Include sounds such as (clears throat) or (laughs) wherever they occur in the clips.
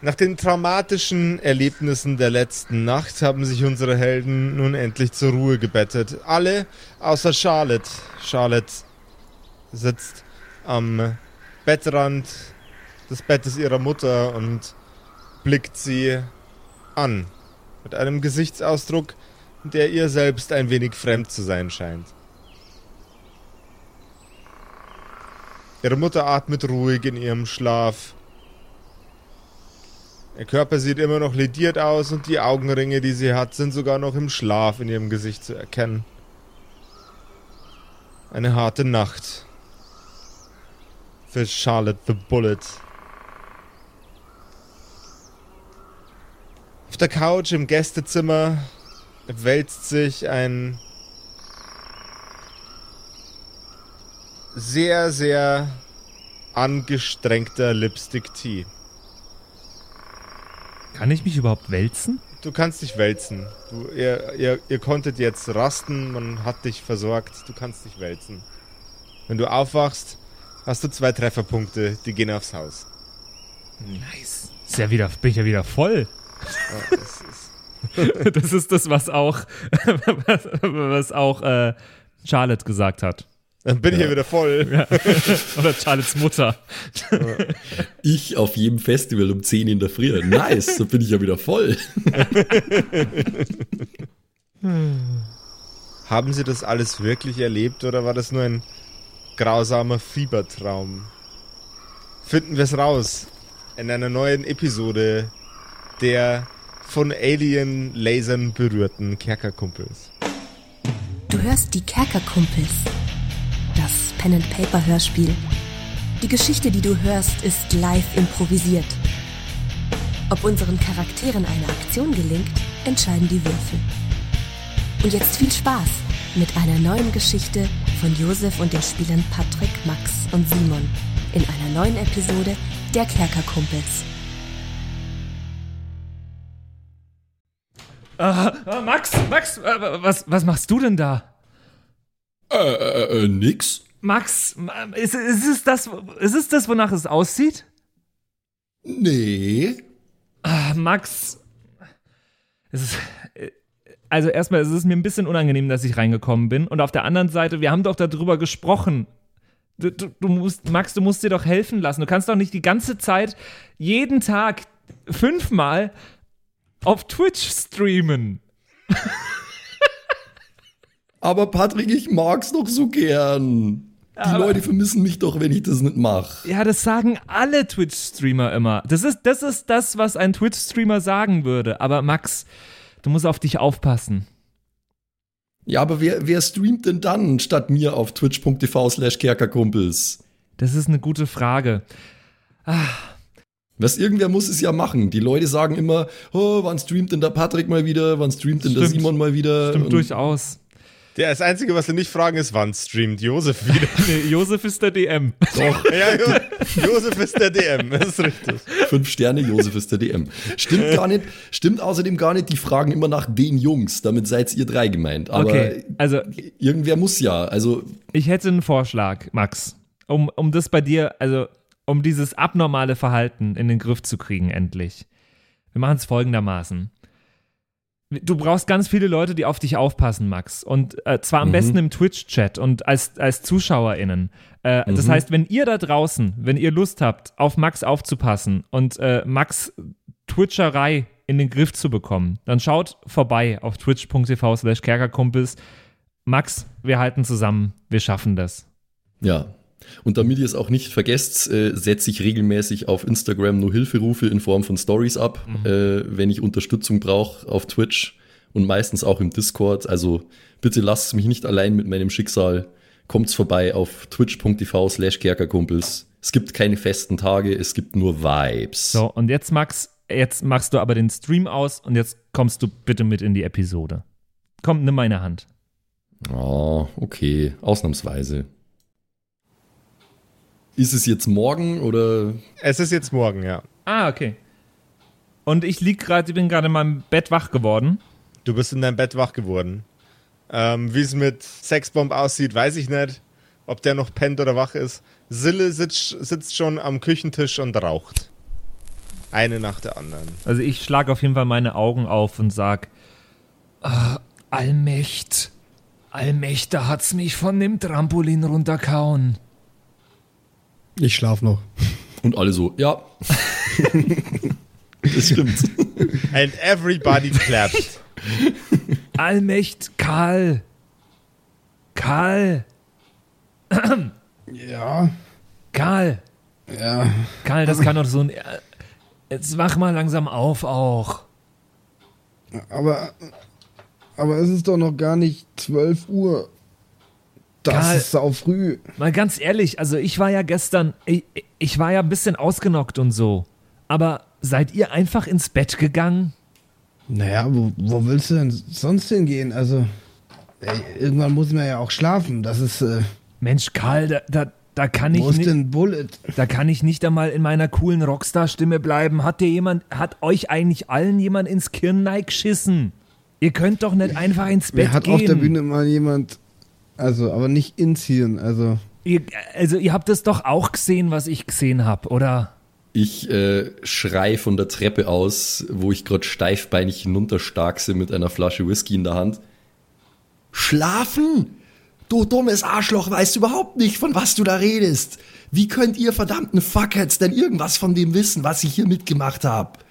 Nach den traumatischen Erlebnissen der letzten Nacht haben sich unsere Helden nun endlich zur Ruhe gebettet. Alle außer Charlotte. Charlotte sitzt am Bettrand des Bettes ihrer Mutter und blickt sie an. Mit einem Gesichtsausdruck, der ihr selbst ein wenig fremd zu sein scheint. Ihre Mutter atmet ruhig in ihrem Schlaf. Ihr Körper sieht immer noch lediert aus und die Augenringe, die sie hat, sind sogar noch im Schlaf in ihrem Gesicht zu erkennen. Eine harte Nacht für Charlotte the Bullet. Auf der Couch im Gästezimmer wälzt sich ein sehr, sehr angestrengter Lipstick Tea. Kann ich mich überhaupt wälzen? Du kannst dich wälzen. Du, ihr, ihr, ihr konntet jetzt rasten, man hat dich versorgt, du kannst dich wälzen. Wenn du aufwachst, hast du zwei Trefferpunkte, die gehen aufs Haus. Nice. Ist ja wieder, bin ich ja wieder voll. Ja, das, ist (laughs) das ist das, was auch, (laughs) was auch äh, Charlotte gesagt hat. Dann bin ja. ich ja wieder voll. (laughs) Ja. Oder Charlottes Mutter. (laughs) Ich auf jedem Festival um 10 in der Früh. Nice, so bin ich ja wieder voll. (laughs) Haben Sie das alles wirklich erlebt oder war das nur ein grausamer Fiebertraum? Finden wir es raus in einer neuen Episode der von Alien-Lasern berührten Kerkerkumpels. Du hörst die Kerkerkumpels das Pen-and-Paper-Hörspiel. Die Geschichte, die du hörst, ist live improvisiert. Ob unseren Charakteren eine Aktion gelingt, entscheiden die Würfel. Und jetzt viel Spaß mit einer neuen Geschichte von Josef und den Spielern Patrick, Max und Simon in einer neuen Episode der Kerkerkumpels. Uh, Max, Max, uh, was, was machst du denn da? Äh, äh, äh, nix. Max, ist, ist, es das, ist es das, wonach es aussieht? Nee. Ah, Max, es ist, also erstmal ist es mir ein bisschen unangenehm, dass ich reingekommen bin. Und auf der anderen Seite, wir haben doch darüber gesprochen. Du, du, du, musst, Max, du musst dir doch helfen lassen. Du kannst doch nicht die ganze Zeit, jeden Tag, fünfmal auf Twitch streamen. (laughs) Aber Patrick, ich mag's doch so gern. Die Aber Leute vermissen mich doch, wenn ich das nicht mache. Ja, das sagen alle Twitch-Streamer immer. Das ist, das ist das, was ein Twitch-Streamer sagen würde. Aber Max, du musst auf dich aufpassen. Ja, aber wer, wer streamt denn dann statt mir auf twitch.tv slash kerkerkumpels? Das ist eine gute Frage. Ah. Was irgendwer muss es ja machen. Die Leute sagen immer, oh, wann streamt denn der Patrick mal wieder? Wann streamt denn Stimmt. der Simon mal wieder? Stimmt Und durchaus. Ja, das Einzige, was sie nicht fragen, ist, wann streamt Josef wieder? (laughs) nee, Josef ist der DM. Doch. ja, jo Josef ist der DM, das ist richtig. Fünf Sterne, Josef ist der DM. Stimmt gar nicht, stimmt außerdem gar nicht, die fragen immer nach den Jungs, damit seid ihr drei gemeint. Aber okay, also irgendwer muss ja, also. Ich hätte einen Vorschlag, Max, um, um das bei dir, also um dieses abnormale Verhalten in den Griff zu kriegen, endlich. Wir machen es folgendermaßen du brauchst ganz viele Leute, die auf dich aufpassen, Max. Und äh, zwar am mhm. besten im Twitch-Chat und als, als ZuschauerInnen. Äh, mhm. Das heißt, wenn ihr da draußen, wenn ihr Lust habt, auf Max aufzupassen und äh, Max Twitcherei in den Griff zu bekommen, dann schaut vorbei auf twitch.tv slash kerkerkumpels. Max, wir halten zusammen, wir schaffen das. Ja, und damit ihr es auch nicht vergesst, äh, setze ich regelmäßig auf Instagram nur Hilferufe in Form von Stories ab, mhm. äh, wenn ich Unterstützung brauche auf Twitch und meistens auch im Discord. Also bitte lasst mich nicht allein mit meinem Schicksal. Kommt's vorbei auf twitch.tv slash kerkerkumpels. Es gibt keine festen Tage, es gibt nur Vibes. So, und jetzt Max, jetzt machst du aber den Stream aus und jetzt kommst du bitte mit in die Episode. Komm, nimm meine Hand. Oh, okay, ausnahmsweise. Ist es jetzt morgen oder? Es ist jetzt morgen, ja. Ah, okay. Und ich lieg gerade, ich bin gerade in meinem Bett wach geworden. Du bist in deinem Bett wach geworden. Ähm, Wie es mit Sexbomb aussieht, weiß ich nicht. Ob der noch pennt oder wach ist. Sille sitzt, sitzt schon am Küchentisch und raucht. Eine nach der anderen. Also ich schlage auf jeden Fall meine Augen auf und sag, ah, Allmächt, Allmächt, da hat's mich von dem Trampolin runterkauen. Ich schlaf noch. Und alle so, ja. (laughs) das stimmt. And everybody clapped. Allmächt, Karl. Karl, Ja, Karl, ja. Karl, das kann doch so ein... Jetzt wach mal langsam auf auch. Aber, aber es ist doch noch gar nicht 12 Uhr. Das Karl. ist sau früh. Mal ganz ehrlich, also ich war ja gestern, ich, ich war ja ein bisschen ausgenockt und so. Aber seid ihr einfach ins Bett gegangen? Naja, wo, wo willst du denn sonst hingehen? Also, ey, irgendwann muss man ja auch schlafen. Das ist, äh, Mensch, Karl, da, da, da kann ich wo ist nicht, denn Bullet? da kann ich nicht einmal in meiner coolen Rockstar-Stimme bleiben. Hat dir jemand, hat euch eigentlich allen jemand ins Kirnneig geschissen? Ihr könnt doch nicht einfach ins Bett Mir hat gehen. auf der Bühne mal jemand, also, aber nicht ins Hirn, also. Ihr, also ihr habt es doch auch gesehen, was ich gesehen habe, oder? Ich äh, schrei von der Treppe aus, wo ich gerade steifbeinig hinunterstarkse mit einer Flasche Whisky in der Hand. Schlafen? Du dummes Arschloch, weißt überhaupt nicht, von was du da redest. Wie könnt ihr verdammten Fuckheads denn irgendwas von dem wissen, was ich hier mitgemacht hab?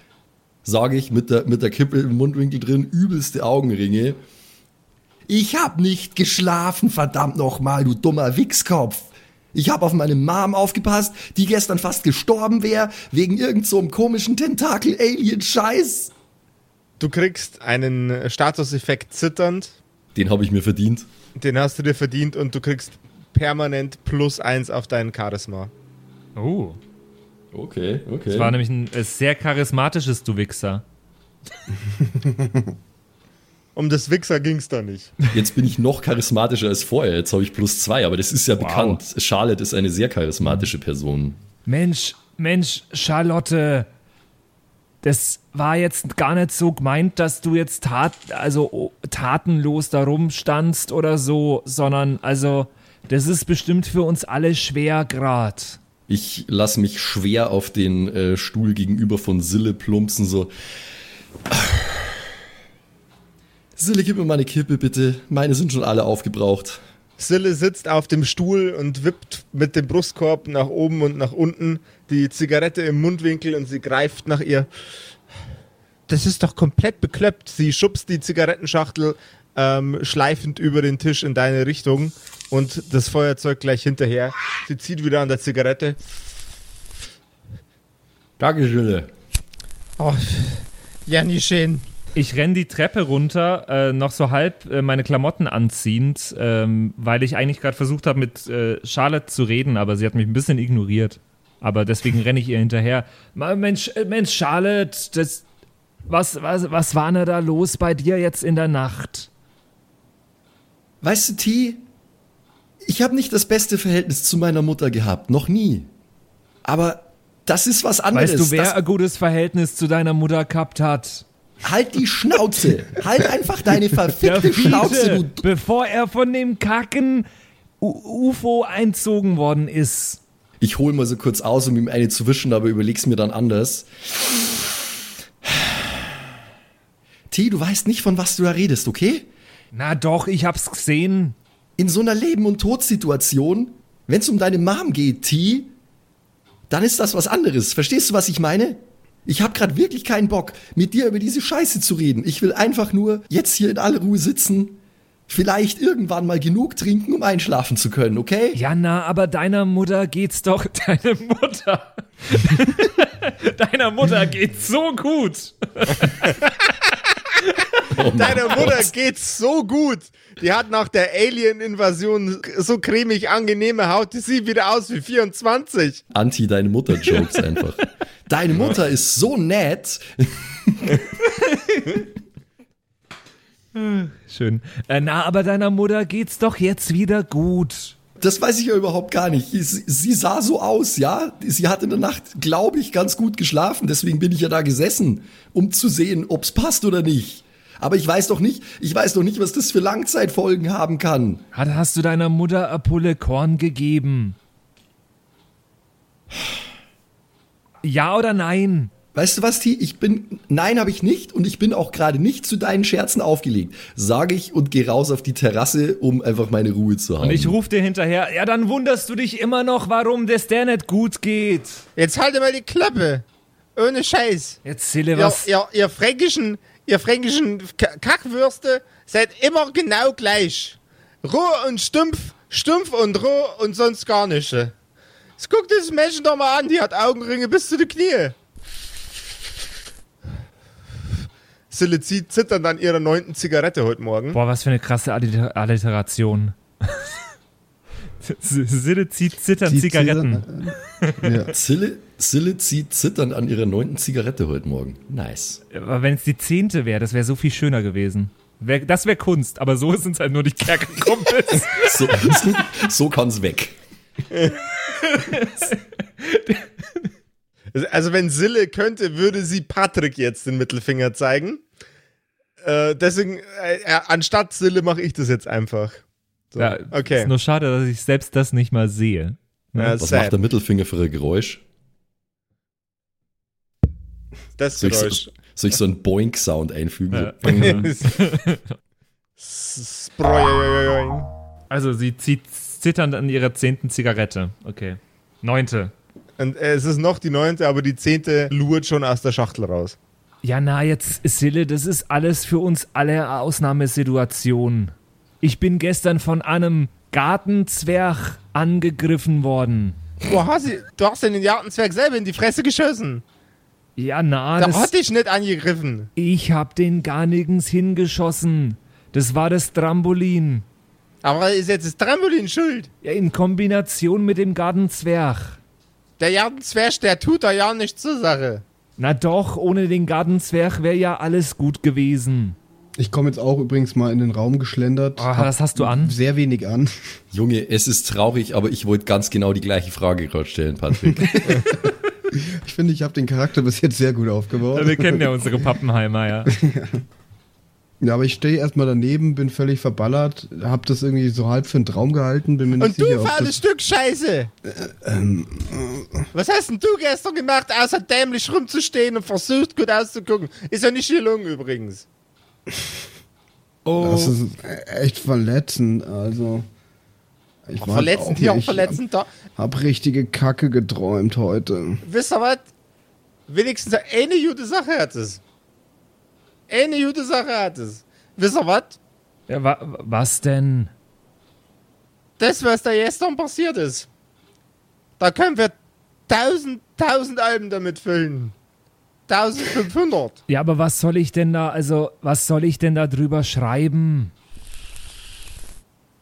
Sage ich mit der, mit der Kippe im Mundwinkel drin, übelste Augenringe. Ich hab nicht geschlafen, verdammt nochmal, du dummer Wichskopf. Ich hab auf meine Mom aufgepasst, die gestern fast gestorben wäre, wegen irgend so einem komischen Tentakel-Alien-Scheiß. Du kriegst einen Statuseffekt zitternd, Den habe ich mir verdient. den hast du dir verdient und du kriegst permanent plus eins auf deinen Charisma. Oh. Okay, okay. Das war nämlich ein äh, sehr charismatisches Du Wichser. (laughs) Um das Wichser ging's da nicht. Jetzt bin ich noch charismatischer als vorher. Jetzt habe ich plus zwei, aber das ist ja Wow. bekannt. Charlotte ist eine sehr charismatische Person. Mensch, Mensch, Charlotte, das war jetzt gar nicht so gemeint, dass du jetzt tat, also oh, tatenlos da rumstandst oder so, sondern also, das ist bestimmt für uns alle schwer grad. Ich lasse mich schwer auf den äh, Stuhl gegenüber von Sille plumpsen, so. Sille, gib mir mal eine Kippe, bitte. Meine sind schon alle aufgebraucht. Sille sitzt auf dem Stuhl und wippt mit dem Brustkorb nach oben und nach unten, die Zigarette im Mundwinkel und sie greift nach ihr. Das ist doch komplett bekloppt. Sie schubst die Zigarettenschachtel ähm, schleifend über den Tisch in deine Richtung und das Feuerzeug gleich hinterher. Sie zieht wieder an der Zigarette. Danke, Sille. Oh, ja, nie schön. Ich renn die Treppe runter, äh, noch so halb äh, meine Klamotten anziehend, ähm, weil ich eigentlich gerade versucht habe, mit äh, Charlotte zu reden, aber sie hat mich ein bisschen ignoriert. Aber deswegen renne ich ihr hinterher. Mensch, äh, Mensch, Charlotte, das, was, was, was war denn da los bei dir jetzt in der Nacht? Weißt du, T, ich habe nicht das beste Verhältnis zu meiner Mutter gehabt, noch nie. Aber das ist was anderes. Weißt du, wer das, ein gutes Verhältnis zu deiner Mutter gehabt hat? Halt die Schnauze. halt einfach deine (laughs) verfickte Schnauze, Fiete, du bevor er von dem Kacken U UFO einzogen worden ist. Ich hole mal so kurz aus, um ihm eine zu wischen, aber überleg's mir dann anders. T, du weißt nicht, von was du da redest, okay? Na doch, ich hab's gesehen. In so einer Leben- und Todsituation, wenn's um deine Mom geht, T, dann ist das was anderes. Verstehst du, was ich meine? Ich hab grad wirklich keinen Bock, mit dir über diese Scheiße zu reden. Ich will einfach nur jetzt hier in aller Ruhe sitzen, vielleicht irgendwann mal genug trinken, um einschlafen zu können, okay? Ja, na, aber deiner Mutter geht's doch. (laughs) Deine Mutter. (laughs) deiner Mutter geht's so gut. (laughs) Oh Deiner Mutter Gott. geht's so gut. Die hat nach der Alien-Invasion so cremig angenehme Haut, die sieht wieder aus wie 24. Anti deine Mutter Jokes einfach. Deine Mutter ist so nett. Schön. Äh, na, aber deiner Mutter geht's doch jetzt wieder gut. Das weiß ich ja überhaupt gar nicht. Sie, sie sah so aus, ja. Sie hat in der Nacht, glaube ich, ganz gut geschlafen. Deswegen bin ich ja da gesessen, um zu sehen, ob's passt oder nicht. Aber ich weiß doch nicht, ich weiß doch nicht, was das für Langzeitfolgen haben kann. Hast du deiner Mutter eine Pulle Korn gegeben? Ja oder nein? Weißt du was, T? Ich bin, nein, habe ich nicht und ich bin auch gerade nicht zu deinen Scherzen aufgelegt, sage ich und gehe raus auf die Terrasse, um einfach meine Ruhe zu haben. Und ich ruf dir hinterher, ja, dann wunderst du dich immer noch, warum das der nicht gut geht. Jetzt halte mal die Klappe. Ohne Scheiß. Jetzt Zille, Ihr, was. ihr, ihr fränkischen, ihr fränkischen Kackwürste seid immer genau gleich. Roh und stumpf, stumpf und roh und sonst gar nicht. Jetzt guck das Mädchen doch mal an, die hat Augenringe bis zu den Knie. Sille zieht zitternd an ihrer neunten Zigarette heute Morgen. Boah, was für eine krasse Alliter Alliteration. (laughs) Sille zieht zittern Die Zigaretten. Zigaretten. Ja. Zille, zieht zitternd an ihrer neunten Zigarette heute Morgen. Nice. Aber wenn es die zehnte wäre, das wäre so viel schöner gewesen. Wär, das wäre Kunst, aber so sind es halt nur die Kerkerkumpels. (laughs) So, so kann's weg. (laughs) Also wenn Sille könnte, würde sie Patrick jetzt den Mittelfinger zeigen. Äh, deswegen, äh, äh, anstatt Sille mache ich das jetzt einfach. So, ja, okay. Ist nur schade, dass ich selbst das nicht mal sehe. Ja, Was sad. macht der Mittelfinger für ein Geräusch? das Soll ich, Geräusch. so, soll ich so einen Boink-Sound einfügen? Ja. (laughs) Also sie zieht zitternd an ihrer zehnten Zigarette. Okay. Neunte. Und äh, es ist noch die neunte, aber die zehnte lurt schon aus der Schachtel raus. Ja, na, jetzt, Sille, das ist alles für uns alle eine Ausnahmesituation. Ich bin gestern von einem Gartenzwerg angegriffen worden. Wo hast du, du hast den Jartenzwerg selber in die Fresse geschossen. Ja, na, Da das, hat dich nicht angegriffen. ich hab den gar nirgends hingeschossen. Das war das Trampolin. Aber ist jetzt das Trampolin schuld. Ja, in Kombination mit dem Gartenzwerg. Der Jartenzwerg, der tut da ja nichts zur Sache. Na doch, ohne den Gartenzwerg wäre ja alles gut gewesen. Ich komme jetzt auch übrigens mal in den Raum geschlendert. Hab was hast du an? Sehr wenig an. (laughs) Junge, es ist traurig, aber ich wollte ganz genau die gleiche Frage gerade stellen, Patrick. (laughs) Ich finde, ich habe den Charakter bis jetzt sehr gut aufgebaut. Wir kennen ja unsere Pappenheimer, ja. Ja, (laughs) aber ich stehe erstmal daneben, bin völlig verballert, hab das irgendwie so halb für einen Traum gehalten, bin mir nicht Und sicher, du das... Stück Scheiße. Was hast denn du gestern gemacht, außer dämlich rumzustehen und versucht gut auszugucken? Ist ja nicht gelungen übrigens. (laughs) Oh, Das ist echt verletzend, also... Ich war Verletzend auch hier, auch verletzend da. Hab richtige Kacke geträumt heute. Wisst ihr was? Wenigstens eine gute Sache hat es. Eine gute Sache hat es. Wisst ihr was? ja, wa was denn? Das, was da gestern passiert ist. Da können wir tausend, tausend Alben damit füllen. 1500. Ja, aber was soll ich denn da, also, was soll ich denn da drüber schreiben?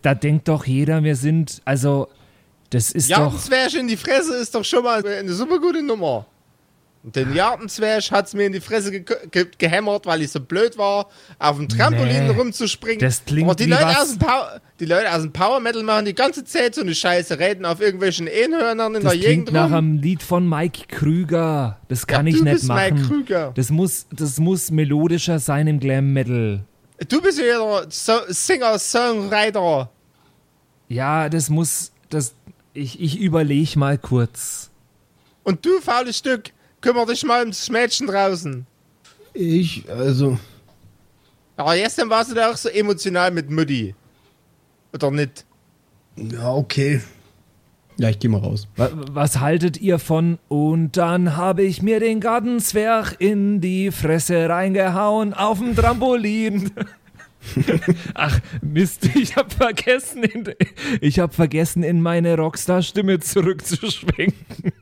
Da denkt doch jeder, wir sind, also, das ist doch. Jartenzwerg in die Fresse ist doch schon mal eine super gute Nummer. Und den Jartenzwerg hat's mir in die Fresse ge ge gehämmert, weil ich so blöd war, auf dem Trampolin Nee, rumzuspringen. das klingt Aber die Leute, was- aus dem Power, die Leute aus dem Power Metal machen die ganze Zeit so eine Scheiße, reden auf irgendwelchen Einhörnern in Das der klingt Gegend nach rum. einem Lied von Mike Krüger. Das kann Ja, ich nicht bist Mike machen. Krüger. Das muss, das muss melodischer sein im Glam Metal. Du bist ja der so Singer-Songwriter. Ja, das muss, das, ich, ich überlege mal kurz. Und du, faules Stück, kümmer dich mal ums Mädchen draußen. Ich, also... Aber gestern warst du da auch so emotional mit Mutti. Oder nicht? Ja, okay. Ja, ich geh mal raus. Wa- Was haltet ihr von? Und dann habe ich mir den Gartenzwerg in die Fresse reingehauen auf dem Trampolin. (laughs) Ach, Mist, ich habe vergessen, in, ich habe vergessen, in meine Rockstar-Stimme zurückzuschwenken.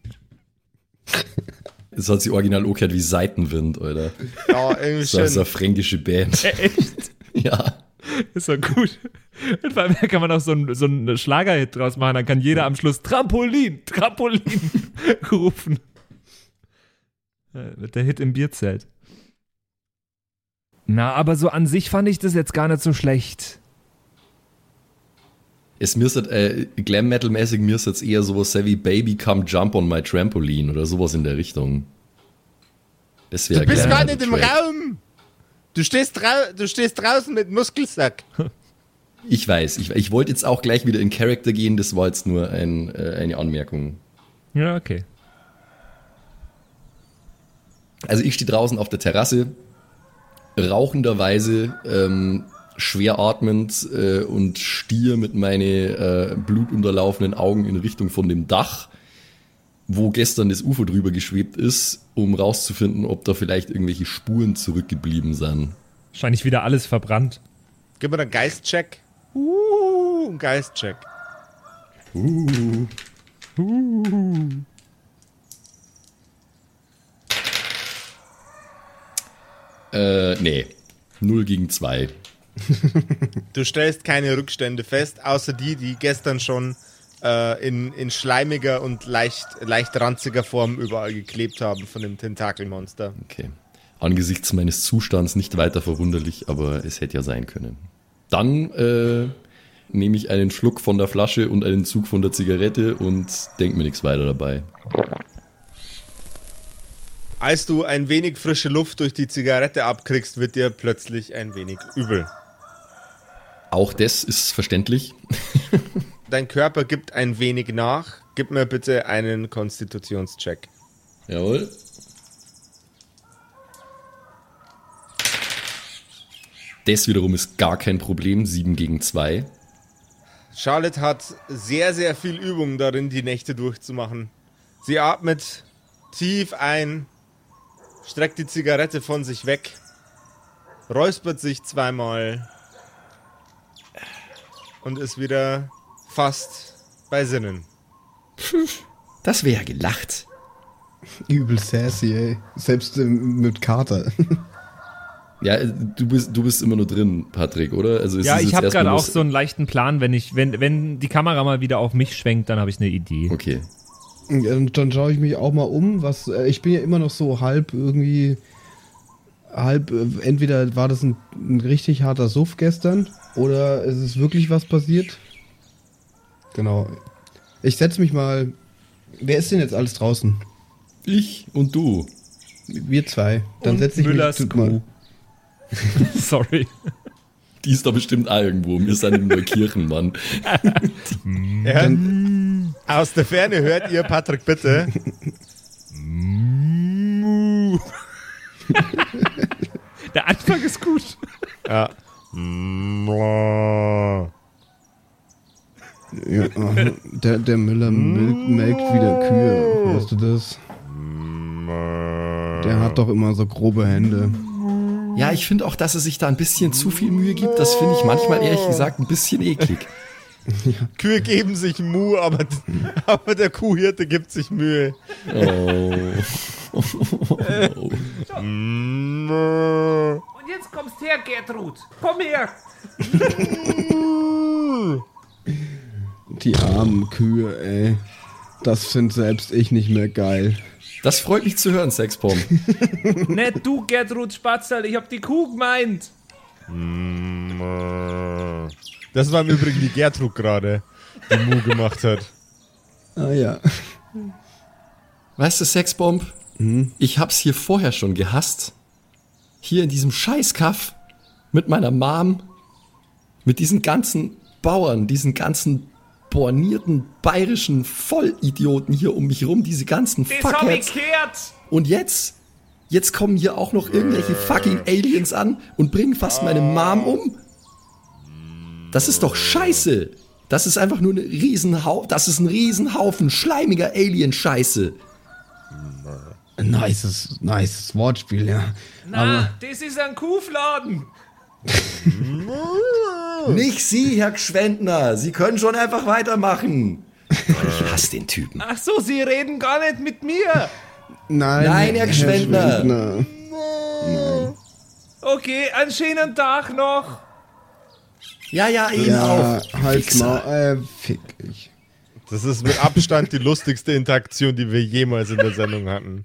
(laughs) Das hat sie original auch gehört wie Seitenwind, Alter. Ja, irgendwie Das ist eine fränkische Band. Echt? (laughs) Ja. Ist doch gut. Und vor allem kann man auch so einen so einen Schlagerhit draus machen, dann kann jeder am Schluss Trampolin, Trampolin (laughs) rufen. Wird der Hit im Bierzelt. Na, aber so an sich fand ich das jetzt gar nicht so schlecht. Es müsste, äh, Glam Metal-mäßig müsste jetzt eher sowas sein wie Baby Come Jump on My Trampoline oder sowas in der Richtung. Das wäre Du bist gar Metal nicht im. Raum. Du stehst, du stehst draußen mit Muskelsack. (laughs) Ich weiß, ich, ich wollte jetzt auch gleich wieder in Character gehen, das war jetzt nur ein, äh, eine Anmerkung. Ja, okay. Also ich stehe draußen auf der Terrasse, rauchenderweise, ähm, schwer atmend äh, und stier mit meine äh, blutunterlaufenden Augen in Richtung von dem Dach, wo gestern das UFO drüber geschwebt ist, um rauszufinden, ob da vielleicht irgendwelche Spuren zurückgeblieben sind. Wahrscheinlich wieder alles verbrannt. Gib mir einen Geistcheck. Uh, ein Geistcheck. Uh. Äh, nee. 0 gegen 2. Du stellst keine Rückstände fest, außer die, die gestern schon äh, in, in schleimiger und leicht, leicht ranziger Form überall geklebt haben von dem Tentakelmonster. Okay. Angesichts meines Zustands nicht weiter verwunderlich, aber es hätte ja sein können. Dann äh, nehme ich einen Schluck von der Flasche und einen Zug von der Zigarette und denke mir nichts weiter dabei. Als du ein wenig frische Luft durch die Zigarette abkriegst, wird dir plötzlich ein wenig übel. Auch das ist verständlich. (laughs) Dein Körper gibt ein wenig nach. Gib mir bitte einen Konstitutionscheck. Jawohl. Das wiederum ist gar kein Problem. 7 gegen 2. Charlotte hat sehr, sehr viel Übung darin, die Nächte durchzumachen. Sie atmet tief ein, streckt die Zigarette von sich weg, räuspert sich zweimal und ist wieder fast bei Sinnen. (laughs) Das wäre gelacht. Übel sassy, ey. Selbst ähm, mit Kater. Ja, äh, du bist, du bist immer nur drin, Patrick, oder? Also es Ja, ich habe gerade auch so einen leichten Plan, wenn ich, wenn, wenn die Kamera mal wieder auf mich schwenkt, dann habe ich eine Idee. Okay. Und dann schaue ich mich auch mal um, was äh, ich bin ja immer noch so halb irgendwie halb äh, entweder war das ein, ein richtig harter Suff gestern oder ist es wirklich was passiert? Genau. Ich setze mich mal Wer ist denn jetzt alles draußen? Ich und du. Wir zwei. Dann setze ich Müllers mich Kuh. (laughs) Sorry. Die ist da bestimmt auch irgendwo. Wir sind in Neukirchen, Mann. (laughs) Ja. Aus der Ferne hört ihr, Patrick, bitte. (laughs) (laughs) Der Anfang ist gut. Ja. Ja, der, der Müller melkt, melkt wieder Kühe. Weißt du das? Der hat doch immer so grobe Hände. Ja, ich finde auch, dass er sich da ein bisschen zu viel Mühe gibt. Das finde ich manchmal ehrlich gesagt ein bisschen eklig. (laughs) Kühe geben sich Mu, aber, (laughs) aber der Kuhhirte gibt sich Mühe. Oh. (laughs) Und jetzt kommst her, Gertrud. Komm her. Die armen Kühe, ey. Das find selbst ich nicht mehr geil. Das freut mich zu hören, Sexbomb. Nicht du, Gertrud Spatzel, ich hab die Kuh gemeint. Das war im Übrigen die Gertrud gerade, die Mu gemacht hat. Ah ja. Weißt du, Sexbomb? Ich hab's hier vorher schon gehasst. Hier in diesem Scheißkaff mit meiner Mom, mit diesen ganzen Bauern, diesen ganzen bornierten bayerischen Vollidioten hier um mich rum, diese ganzen Das Fuckheads. Und jetzt, jetzt kommen hier auch noch irgendwelche fucking Aliens an und bringen fast meine Mom um. Das ist doch scheiße. Das ist einfach nur ein Riesenhaufen, das ist ein Riesenhaufen schleimiger Alien-Scheiße. Nices, nices Wortspiel, ja. Na, das ist ein Kuhfladen. (laughs) Nicht Sie, Herr Gschwendner. Sie können schon einfach weitermachen. Ich hasse den Typen. Ach so, Sie reden gar nicht mit mir. Nein, Nein, Herr Gschwendner. Schwendner. Okay, einen schönen Tag noch. Ja, ja, Ihnen Ja, auch. halt mal, äh, fick ich. Das ist mit Abstand die lustigste Interaktion, die wir jemals in der Sendung hatten.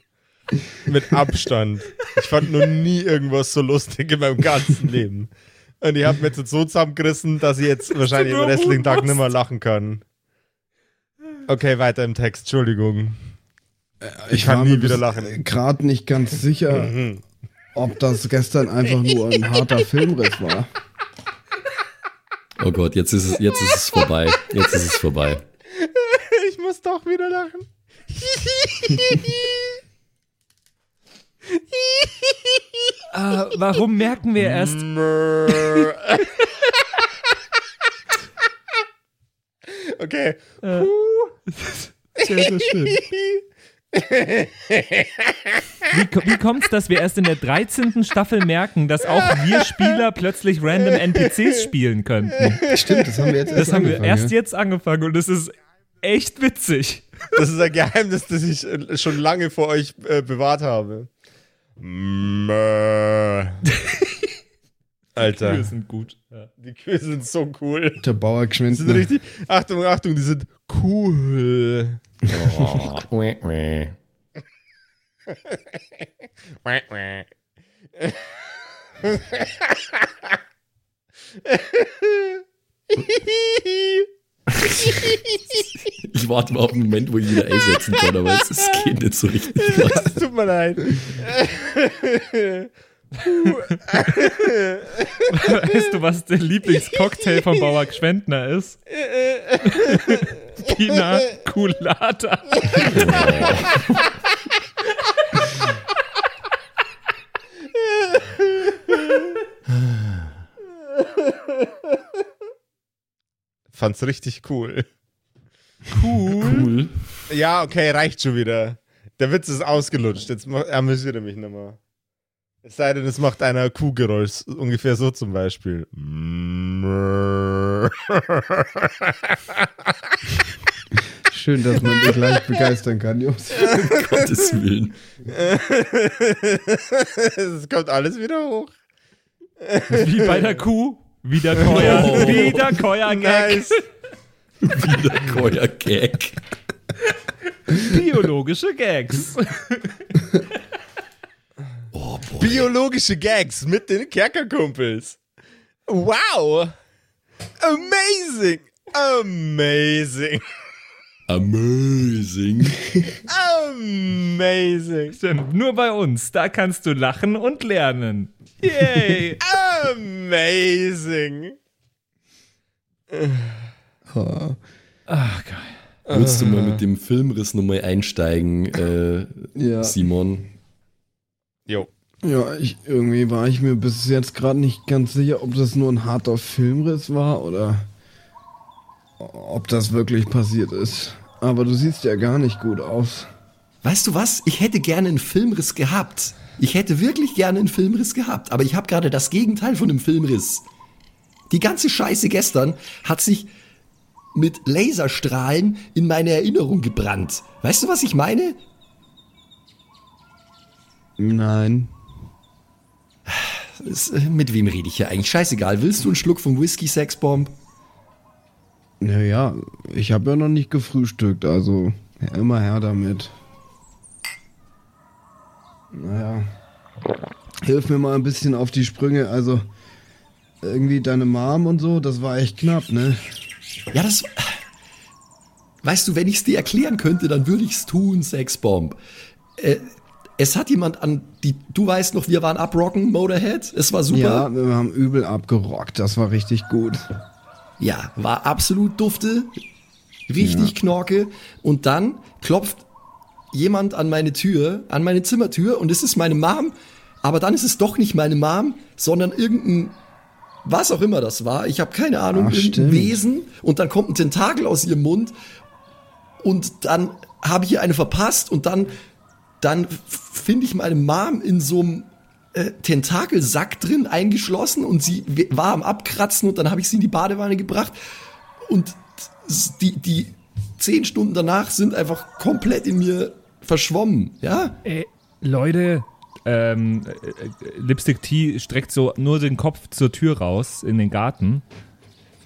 Mit Abstand. Ich fand noch nie irgendwas so lustig in meinem ganzen Leben. Und ich habe mir jetzt so zusammengerissen, dass ich jetzt (laughs) wahrscheinlich den nur restlichen Tag nicht mehr lachen kann. Okay, weiter im Text, Entschuldigung. Ich kann war nie mir wieder lachen. Gerade nicht ganz sicher, ob das gestern einfach nur ein harter Filmriss war. Oh Gott, jetzt ist es, jetzt ist es vorbei. Jetzt ist es vorbei. Ich muss doch wieder lachen. Ah, warum merken wir erst? (laughs) Okay. (laughs) Sehr, sehr schön. (laughs) Wie, wie kommt es, dass wir erst in der 13. Staffel merken, dass auch wir Spieler plötzlich random NPCs spielen könnten? Stimmt, das haben wir jetzt erst Das haben wir erst ja. jetzt angefangen und es ist echt witzig. Das ist ein Geheimnis, das ich äh, schon lange vor euch äh, bewahrt habe. Alter, Wir sind gut. Ja. die Kühe sind so cool. Der Bauer Die geschwind. sind richtig. Achtung, Achtung, die sind cool. (laughs) Ich warte mal auf den Moment, wo ich wieder A setzen kann, aber es, es geht nicht so richtig. Es (laughs) tut mir leid. (laughs) Weißt du, was der Lieblingscocktail von Bauer Gschwendner ist? (laughs) Pina Colada. (laughs) Fand's richtig cool. Cool. Ja, okay, reicht schon wieder. Der Witz ist ausgelutscht. Jetzt amüsiert er mich nochmal. Es sei denn, es macht einer Kuhgeräusch. Ungefähr so zum Beispiel. Schön, dass man dich leicht begeistern kann, Jungs. (laughs) Um Gottes Willen. (laughs) Es kommt alles wieder hoch. Wie bei der Kuh. Wieder Keuer. Oh. (laughs) Wieder Keuer Gag. Nice. Wieder Keuer Gag. Biologische Gags. Oh. Biologische Gags mit den Kerkerkumpels. Wow. Amazing. Amazing. Amazing. (laughs) Amazing. Stimmt, nur bei uns. Da kannst du lachen und lernen. Yay. (laughs) Amazing. Oh. Ach, geil. Willst du mal mit dem Filmriss nochmal einsteigen, äh, Ja. Simon? Jo. Ja, ich, irgendwie war ich mir bis jetzt gerade nicht ganz sicher, ob das nur ein harter Filmriss war oder ob das wirklich passiert ist. Aber du siehst ja gar nicht gut aus. Weißt du was? Ich hätte gerne einen Filmriss gehabt. Ich hätte wirklich gerne einen Filmriss gehabt, aber ich habe gerade das Gegenteil von einem Filmriss. Die ganze Scheiße gestern hat sich mit Laserstrahlen in meine Erinnerung gebrannt. Weißt du, was ich meine? Nein. Äh, mit wem rede ich hier eigentlich? Scheißegal. Willst du einen Schluck vom Whisky Sexbomb? Naja, ich habe ja noch nicht gefrühstückt, also ja, immer her damit. Naja. Hilf mir mal ein bisschen auf die Sprünge, also irgendwie deine Mom und so, das war echt knapp, ne? Ja, das. Weißt du, wenn ich es dir erklären könnte, dann würde ich es tun, Sexbomb. Äh, es hat jemand an die. Du weißt noch, wir waren abrocken, Motorhead. Es war super. Ja, wir haben übel abgerockt, das war richtig gut. Ja, war absolut dufte, richtig Knorke. Und dann klopft jemand an meine Tür, an meine Zimmertür und es ist meine Mom. Aber dann ist es doch nicht meine Mom, sondern irgendein, was auch immer das war. Ich habe keine Ahnung, Ach, irgendein stimmt. Wesen. Und dann kommt ein Tentakel aus ihrem Mund. Und dann habe ich ihr eine verpasst und dann, dann finde ich meine Mom in so einem äh, Tentakelsack drin eingeschlossen und sie war am Abkratzen und dann habe ich sie in die Badewanne gebracht und die, die zehn Stunden danach sind einfach komplett in mir verschwommen, ja? Ey, Leute, ähm, äh, äh, Lipstick T streckt so nur den Kopf zur Tür raus in den Garten.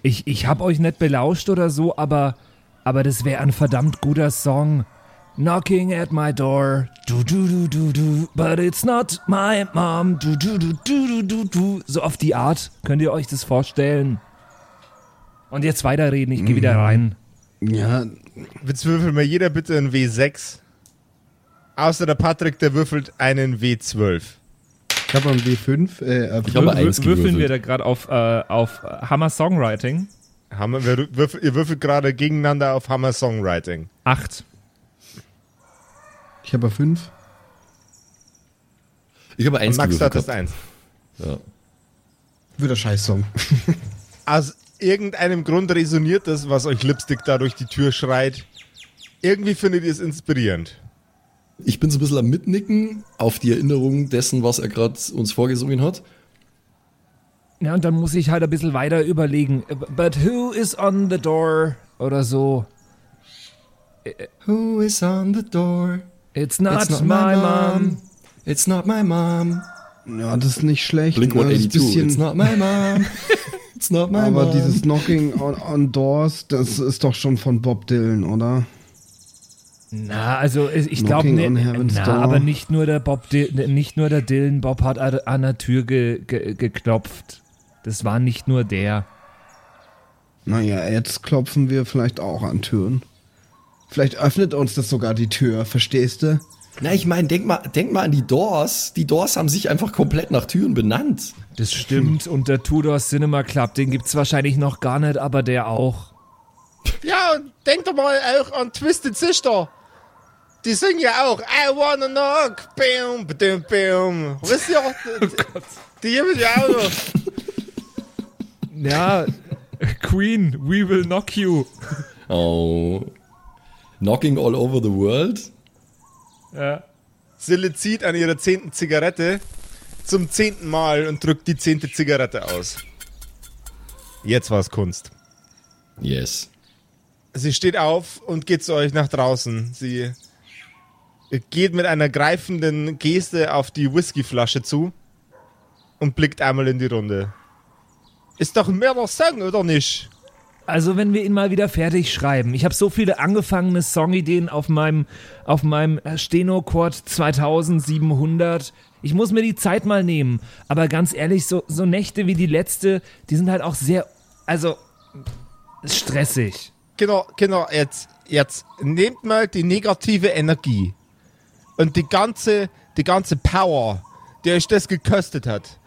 Ich, ich hab euch nicht belauscht oder so, aber, aber das wäre ein verdammt guter Song. Knocking at my door, du du du du du, but it's not my mom, du du du du du du du. So auf die Art, könnt ihr euch das vorstellen? Und jetzt weiterreden, ich gehe wieder rein. Ja, Jetzt würfeln wir jeder bitte einen W6. Außer der Patrick, der würfelt einen W12. ich habe am W5, äh, Ich habe eins würfeln wir da gerade auf, äh, auf Hammer Songwriting? Hammer, wir würfel, ihr würfelt gerade gegeneinander auf Hammer Songwriting. Acht. Ich habe 5. Ich habe Und eins Max, hattest gehabt. eins. Ja. Wieder Scheißsong. (laughs) Aus irgendeinem Grund resoniert das, was euch Lipstick da durch die Tür schreit. Irgendwie findet ihr es inspirierend. Ich bin so ein bisschen am Mitnicken auf die Erinnerung dessen, was er gerade uns vorgesungen hat. Ja, und dann muss ich halt ein bisschen weiter überlegen. But who is on the door? Oder so. Who is on the door? It's not, my mom. It's not my mom. Ja, das ist nicht schlecht. Blink ne? Das ist 182. ein It's bisschen, not my mom. (laughs) It's not my aber mom. dieses Knocking on, on Doors, das ist doch schon von Bob Dylan, oder? Na, also ich glaube, ne, na, Door. aber nicht nur der Bob, nicht nur der Dylan Bob hat an an der Tür ge, ge, geklopft. Das war nicht nur der. Naja, jetzt klopfen wir vielleicht auch an Türen. Vielleicht öffnet uns das sogar die Tür, verstehst du? Na, ich meine, denk mal, denk mal an die Doors. Die Doors haben sich einfach komplett nach Türen benannt. Das stimmt. Und der Tudor Cinema Club, den gibt's wahrscheinlich noch gar nicht, aber der auch. Ja, und denkt doch mal auch an Twisted Sister. Die singen ja auch I wanna knock, bam, bam, bam. Wisst ihr? (laughs) Die, die gibt es ja auch noch. Ja, Queen, we will knock you. Oh. Knocking all over the world. Ja. Sille zieht an ihrer zehnten Zigarette zum zehnten Mal und drückt die zehnte Zigarette aus. Jetzt war's Kunst. Yes. Sie steht auf und geht zu euch nach draußen. Sie geht mit einer greifenden Geste auf die Whiskyflasche zu und blickt einmal in die Runde. Ist doch mehr noch Song, oder nicht? Also wenn wir ihn mal wieder fertig schreiben. Ich habe so viele angefangene Songideen auf meinem auf meinem Steno-Quad 2700. Ich muss mir die Zeit mal nehmen. Aber ganz ehrlich, so, so Nächte wie die letzte, die sind halt auch sehr, also stressig. Genau, genau, jetzt, jetzt nehmt mal die negative Energie und die ganze, die ganze Power, die euch das gekostet hat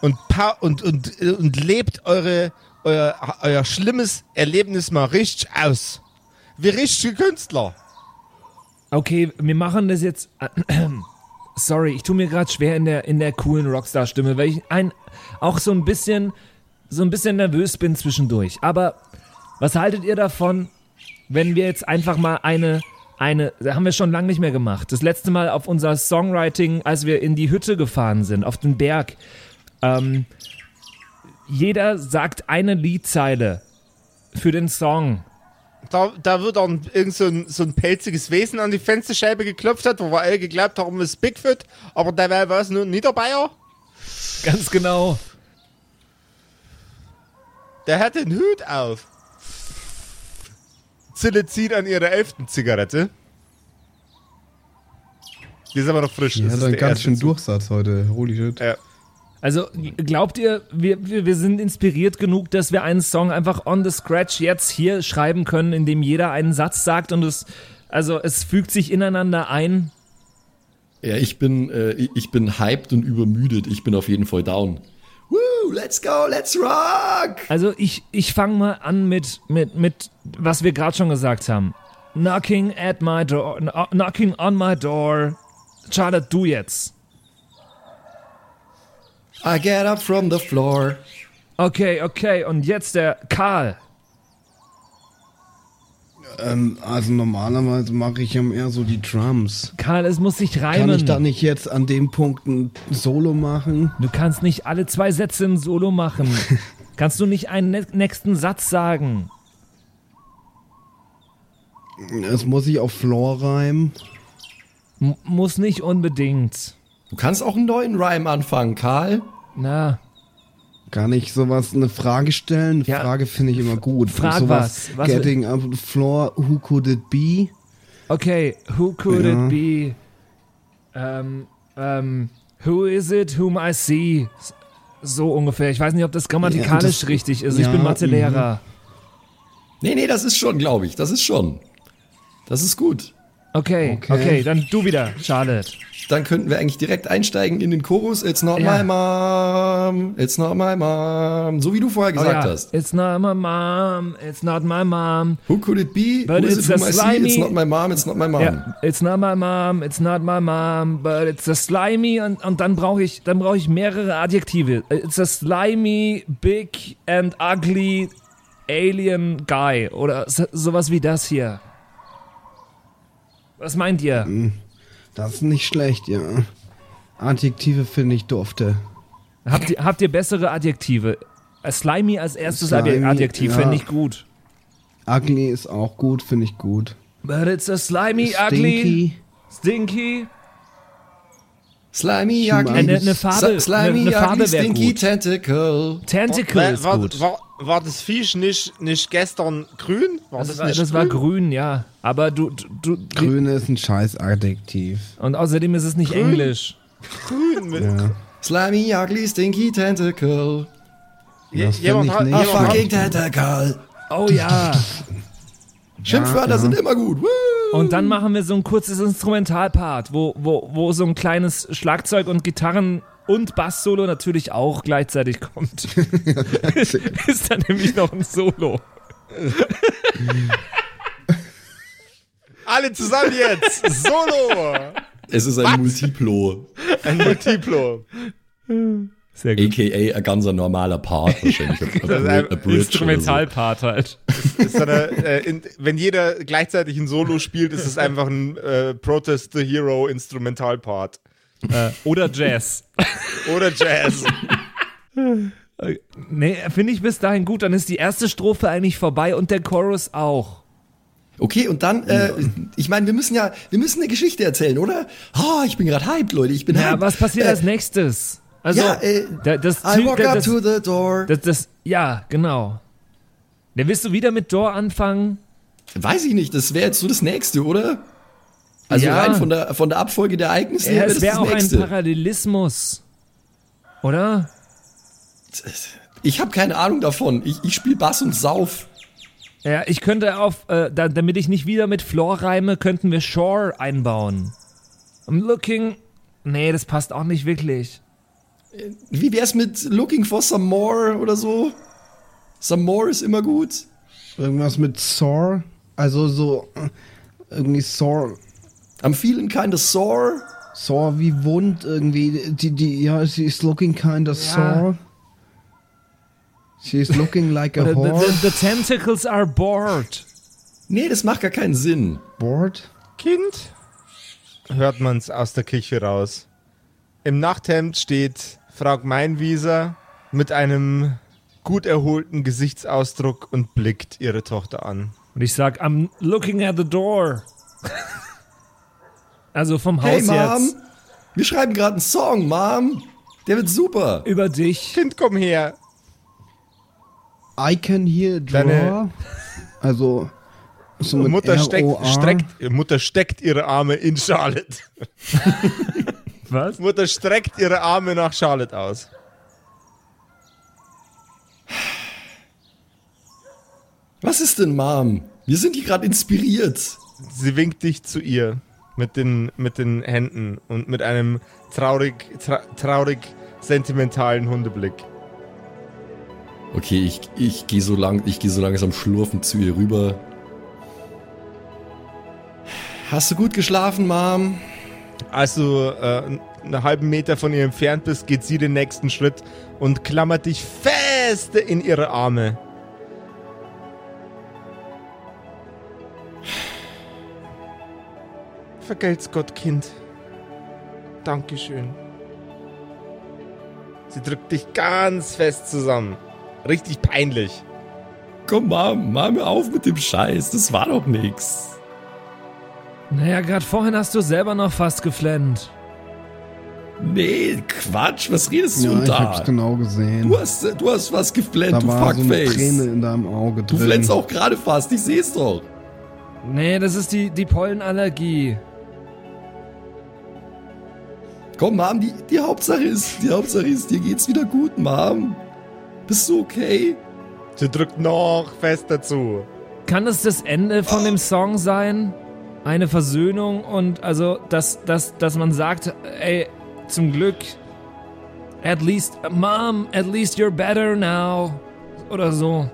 und, und, und, und lebt eure, euer, euer schlimmes Erlebnis mal richtig aus. Wie richtige Künstler. Okay, wir machen das jetzt. (clears throat) Sorry, ich tue mir gerade schwer in der in der coolen Rockstar-Stimme, weil ich ein auch so ein bisschen so ein bisschen nervös bin zwischendurch. Aber was haltet ihr davon, wenn wir jetzt einfach mal eine eine, haben wir schon lange nicht mehr gemacht. Das letzte Mal auf unser Songwriting, als wir in die Hütte gefahren sind, auf den Berg. Ähm, jeder sagt eine Liedzeile für den Song. Da, da wird dann irgend so ein, so ein pelziges Wesen an die Fensterscheibe geklopft hat, wo wir alle geglaubt haben, es ist Bigfoot, aber der war was nur ein Niederbayer. Ganz genau. Der hat den Hut auf. Zille zieht an ihrer elften Zigarette. Die ist aber noch frisch. Die Das hat ist einen ganz schönen. Durchsatz heute. Holy shit. Ja. Also glaubt ihr, wir, wir, wir sind inspiriert genug, dass wir einen Song einfach on the scratch jetzt hier schreiben können, in dem jeder einen Satz sagt und es, also es fügt sich ineinander ein? Ja, ich bin, äh, ich bin hyped und übermüdet. Ich bin auf jeden Fall down. Woo, let's go, let's rock! Also ich, ich fange mal an mit, mit, mit, was wir gerade schon gesagt haben. Knocking at my door, kno- knocking on my door. Charlotte, du jetzt. I get up from the floor. Okay, okay, und jetzt der Karl. Ähm, also normalerweise mache ich ja eher so die Drums. Karl, es muss sich reimen. Kann ich da nicht jetzt an dem Punkt ein Solo machen? Du kannst nicht alle zwei Sätze im Solo machen. (laughs) kannst du nicht einen ne nächsten Satz sagen? Es muss ich auf Floor reimen. M muss nicht unbedingt. Du kannst auch einen neuen Rhyme anfangen, Karl. Na, Kann ich sowas, eine Frage stellen? Eine Ja. Frage finde ich immer gut. Frag sowas, was. Was Getting up the floor, who could it be? okay, who could Ja. it be? Ähm, ähm, who is it whom I see? So ungefähr. Ich weiß nicht, ob das grammatikalisch das- richtig ist. Ich ja, bin Mathelehrer. Nee, nee, das ist schon, glaube ich. Das ist schon. Das ist gut. Okay, okay, Okay. dann du wieder, Charlotte. Dann könnten wir eigentlich direkt einsteigen in den Chorus. It's not Ja. my mom, it's not my mom. So wie du vorher Oh gesagt ja. hast. It's not my mom, it's not my mom. Who could it be? But Who is it's it whom I see? slimy- It's not my mom, it's not my mom. Ja, it's not my mom, it's not my mom, but it's a slimy und, und dann brauche ich, dann brauche ich mehrere Adjektive. It's a slimy, big and ugly alien guy oder so, sowas wie das hier. Was meint ihr? Das ist nicht schlecht, ja. Adjektive finde ich dufte. Habt ihr, habt ihr bessere Adjektive? Äh, Slimy als erstes Slimy, Adjektiv ja. finde ich gut. Ugly ist auch gut, finde ich gut. But it's a slimy, ugly, Stinky. stinky. Slimy, ugly, Eine- eine Farbe- Slimy, eine- eine Farbe ugly, stinky gut. tentacle. Tentacle War, ist gut. War, das Viech nicht, nicht gestern grün? War Das, das, war, nicht das war grün, ja. Aber du, du, du Grüne ist ein scheiß Adjektiv. und außerdem ist es nicht Englisch. grün? Mit, Ja. Slimy, ugly, stinky tentacle. Je- jemand hat, jemand fucking hat, tentacle. Oh (laughs) ja. Schimpfwörter ja. sind immer gut. Woo! Und dann machen wir so ein kurzes Instrumentalpart, wo, wo, wo so ein kleines Schlagzeug und Gitarren und Bass-Solo natürlich auch gleichzeitig kommt. (laughs) (laughs) ist dann nämlich noch ein Solo. alle zusammen jetzt! Solo! Es ist ein Multiplo. Ein Multiplo. Sehr gut. AKA ein ganzer normaler Part wahrscheinlich. (laughs) Ist ein Instrumentalpart halt. Ist so eine, äh, in, wenn jeder gleichzeitig ein Solo spielt, ist es einfach ein äh, Protest the Hero Instrumentalpart. Äh, oder Jazz. (laughs) Oder Jazz. (laughs) Nee, finde ich bis dahin gut. Dann ist die erste Strophe eigentlich vorbei und der Chorus auch. Okay, und dann, äh, ich meine, wir müssen ja, wir müssen eine Geschichte erzählen, oder? Oh, ich bin gerade hyped, Leute, ich bin Ja, hyped. was passiert äh, als nächstes? Also, ja, äh, da- das, I walk da- up das, to the door. das, das, ja, genau. Ja, willst du wieder mit Door anfangen? Weiß ich nicht, das wäre jetzt so das nächste, oder? Also Ja. rein von der, von der Abfolge der Ereignisse Ja, her es das wäre das auch ein nächste. Parallelismus. Oder? Ich habe keine Ahnung davon. Ich, ich spiele Bass und Sauf. Ja, ich könnte auf, äh, da, damit ich nicht wieder mit Floor reime, könnten wir Shore einbauen. I'm looking. Nee, das passt auch nicht wirklich. Wie wär's mit Looking for some more oder so? Some more ist immer gut. Irgendwas mit sore. Also so äh, irgendwie sore. I'm feeling kinda sore. Sore wie wund irgendwie. Die, die, ja, she is looking kinda sore. She is looking like a The, the, whore. the, the tentacles are bored. Nee, das macht gar keinen Sinn. Bored? Kind? Hört man's aus der Küche raus. Im Nachthemd steht Frau Meinwieser mit einem gut erholten Gesichtsausdruck und blickt ihre Tochter an. Und ich sag, I'm looking at the door. (laughs) also vom Hey, Haus Mom. jetzt. Wir schreiben gerade einen Song, Mom. Der wird super. Über dich. Kind, komm her. I can hear draw. Deine- Also so Mutter steckt, streckt, Mutter steckt ihre Arme in Charlotte. (laughs) Was? Mutter streckt ihre Arme nach Charlotte aus. Was ist denn, Mom? Wir sind hier gerade inspiriert. Sie winkt dich zu ihr mit den, mit den Händen und mit einem traurig, tra traurig sentimentalen Hundeblick. Okay, ich, ich gehe so, lang, ich geh so langsam schlurfend zu ihr rüber. Hast du gut geschlafen, Mom? Als du äh, einen halben Meter von ihr entfernt bist, geht sie den nächsten Schritt und klammert dich feste in ihre Arme. Vergelt's Gott, Kind. Dankeschön. Sie drückt dich ganz fest zusammen. Richtig peinlich. Komm, Mom, mach mir auf mit dem Scheiß. Das war doch nix. Naja, gerade vorhin hast du selber noch fast geflennt. Nee, Quatsch, was redest du Ja, ich da? hab's genau gesehen. Du hast, du hast was geflennt, da du war so eine Fuckface. Träne in deinem Auge du drin. flennst auch gerade fast, ich seh's doch. Nee, das ist die, die Pollenallergie. Komm, Mom, die, die Hauptsache ist, die Hauptsache ist, dir geht's wieder gut, Mom. Bist du okay? Sie drückt noch fester zu. Kann das das Ende von dem Song sein? eine Versöhnung und also, dass, dass, dass man sagt, ey, zum Glück, at least, Mom, at least you're better now. Oder so.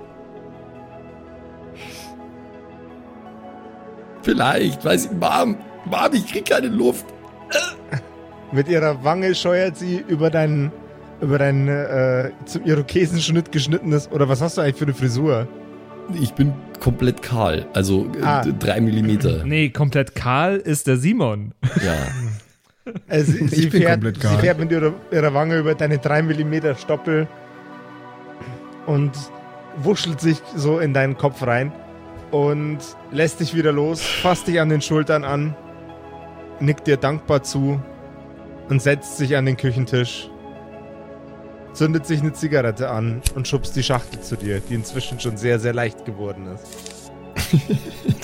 Vielleicht, weiß ich, Mom, Mom, ich krieg keine Luft. Mit ihrer Wange scheuert sie über deinen, über dein äh, zum Irokesenschnitt geschnittenes, oder was hast du eigentlich für eine Frisur? Ich bin komplett kahl, also äh, Ah. drei Millimeter. Nee, komplett kahl ist der Simon. Ja. Also sie, Ich sie, bin fährt, komplett sie fährt mit ihrer, ihrer Wange über deine 3 mm Stoppel und wuschelt sich so in deinen Kopf rein und lässt dich wieder los, fasst dich an den Schultern an, nickt dir dankbar zu und setzt sich an den Küchentisch, zündet sich eine Zigarette an und schubst die Schachtel zu dir, die inzwischen schon sehr, sehr leicht geworden ist. (laughs)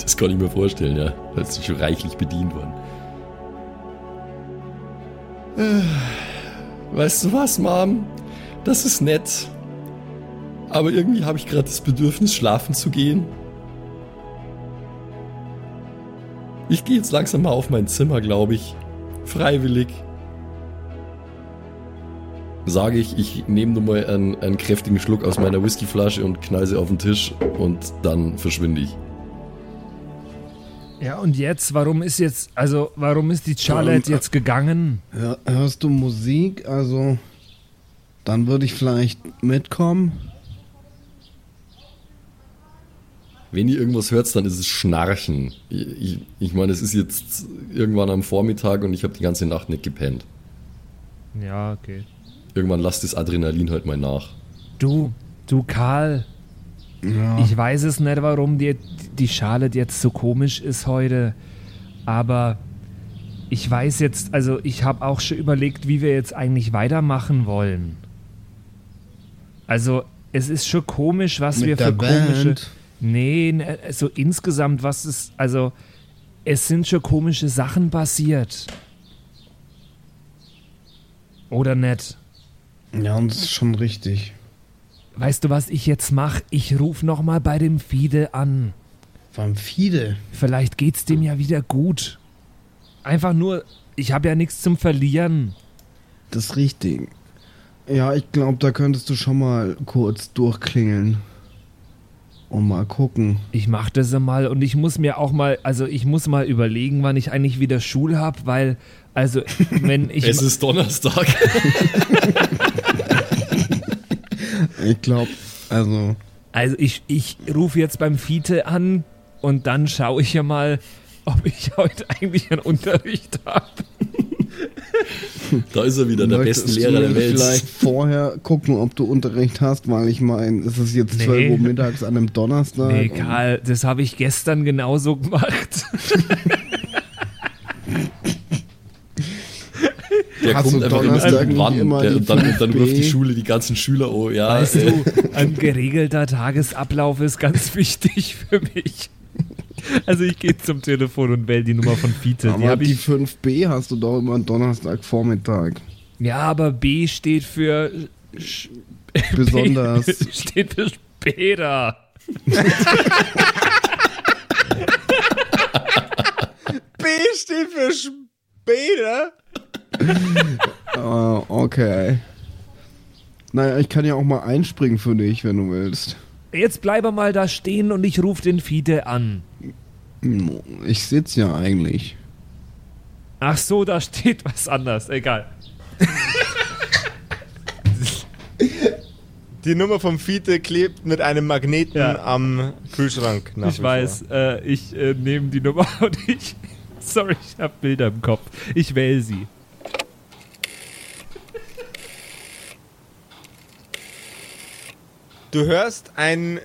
Das kann ich mir vorstellen, ja. Da ist schon reichlich bedient worden. Äh, Weißt du was, Mom? Das ist nett. Aber irgendwie habe ich gerade das Bedürfnis, schlafen zu gehen. Ich gehe jetzt langsam mal auf mein Zimmer, glaube ich. Freiwillig. Sage ich, ich nehme nur mal einen, einen kräftigen Schluck aus meiner Whiskyflasche und knall sie auf den Tisch und dann verschwinde ich. Ja, und jetzt, warum ist jetzt, also, warum ist die Charlotte Ähm, jetzt gegangen? Hör, hörst du Musik? Also, dann würde ich vielleicht mitkommen. Wenn ihr irgendwas hört, dann ist es Schnarchen. Ich, ich, ich meine, es ist jetzt irgendwann am Vormittag und ich habe die ganze Nacht nicht gepennt. Ja, okay. Irgendwann lasst das Adrenalin halt mal nach. Du, du Karl, Ja. ich weiß es nicht, warum dir die Charlotte jetzt so komisch ist heute, aber ich weiß jetzt, also ich habe auch schon überlegt, wie wir jetzt eigentlich weitermachen wollen. Also, es ist schon komisch, was Mit wir für komische. Band. Nee, ne, so insgesamt, was ist, also, es sind schon komische Sachen passiert. Oder nicht? Ja, und das ist schon richtig. Weißt du, was ich jetzt mache? Ich rufe nochmal bei dem Fide an. Beim Fide. Vielleicht geht's dem ja wieder gut. Einfach nur, ich habe ja nichts zum Verlieren. Das ist richtig. Ja, ich glaube, da könntest du schon mal kurz durchklingeln. Und mal gucken. Ich mache das mal und ich muss mir auch mal, also ich muss mal überlegen, wann ich eigentlich wieder Schule habe, weil, also, wenn ich. es ist Donnerstag. (laughs) Ich glaube, also, Also ich, ich rufe jetzt beim Fiete an und dann schaue ich ja mal, ob ich heute eigentlich einen Unterricht habe. Da ist er wieder, der möchtest beste Lehrer du der Welt. vielleicht vorher gucken, ob du Unterricht hast, weil ich meine, es ist jetzt Nee. 12 Uhr mittags an einem Donnerstag. Nee, Karl, das habe ich gestern genauso gemacht. (laughs) Der Hast kommt du einfach immer Donnerstag irgendwann der, die und dann, und dann 5B? ruft die Schule die ganzen Schüler, oh ja. Weißt äh, du, ein geregelter Tagesablauf ist ganz (laughs) wichtig für mich. Also ich gehe zum Telefon und wähle die Nummer von Fiete. Die Aber die ich. 5b hast du doch immer am Donnerstagvormittag. Ja, aber B steht für sch- Besonders. (laughs) (laughs) B steht für später. B steht für später. (laughs) Ah, okay. Naja, ich kann ja auch mal einspringen für dich, wenn du willst. Jetzt bleibe mal da stehen und ich rufe den Fiete an. Ich sitz ja eigentlich. Ach so, da steht was anderes. Egal. (laughs) Die Nummer vom Fiete klebt mit einem Magneten Ja. am Kühlschrank. nach ich weiß, äh, ich äh, nehme die Nummer (laughs) und ich. Sorry, ich habe Bilder im Kopf. Ich wähle sie. Du hörst ein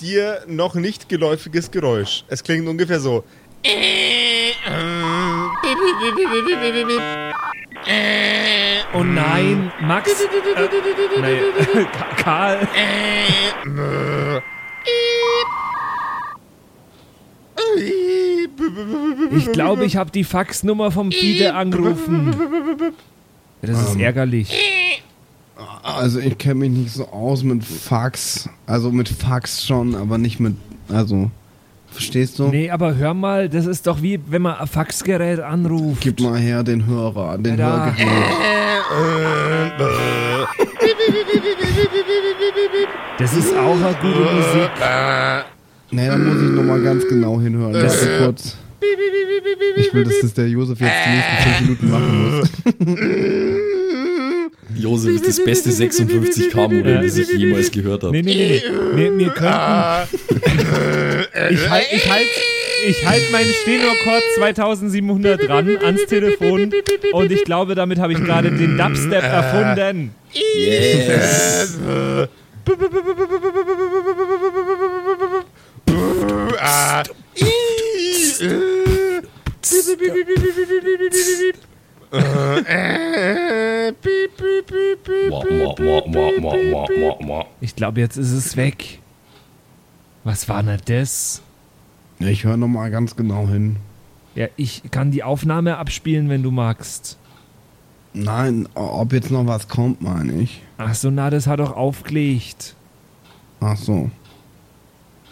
dir noch nicht geläufiges Geräusch. Es klingt ungefähr so. Oh nein, Max. Äh, Ka- (laughs) Karl. Ich glaube, ich habe die Faxnummer vom Fiete angerufen. (laughs) Das ist ärgerlich. Also ich kenne mich nicht so aus mit Fax. Also mit Fax schon, aber nicht mit. Also Verstehst du? Nee, aber hör mal, das ist doch wie, wenn man ein Faxgerät anruft. Gib mal her den Hörer, den da. Hörgerät. Das ist auch eine gute Musik. Nee, dann muss ich nochmal ganz genau hinhören. Warte kurz. Ich will, dass das der Josef jetzt die nächsten fünf Minuten machen muss. (laughs) Josef ist das beste 56K-Modell, das ich jemals gehört habe. Nee, nee, nee, nee. Wir, könnten. Ich halte ich halt, ich halt meinen Stenochord 2700 dran ans Telefon und ich glaube, damit habe ich gerade den Dubstep erfunden. Yes! Ich glaube, jetzt ist es weg. Was war denn das? Ich höre nochmal ganz genau hin. Ja, ich kann die Aufnahme abspielen, wenn du magst. Nein, ob jetzt noch was kommt, meine ich. Ach so, na, das hat doch aufgelegt. Ach so.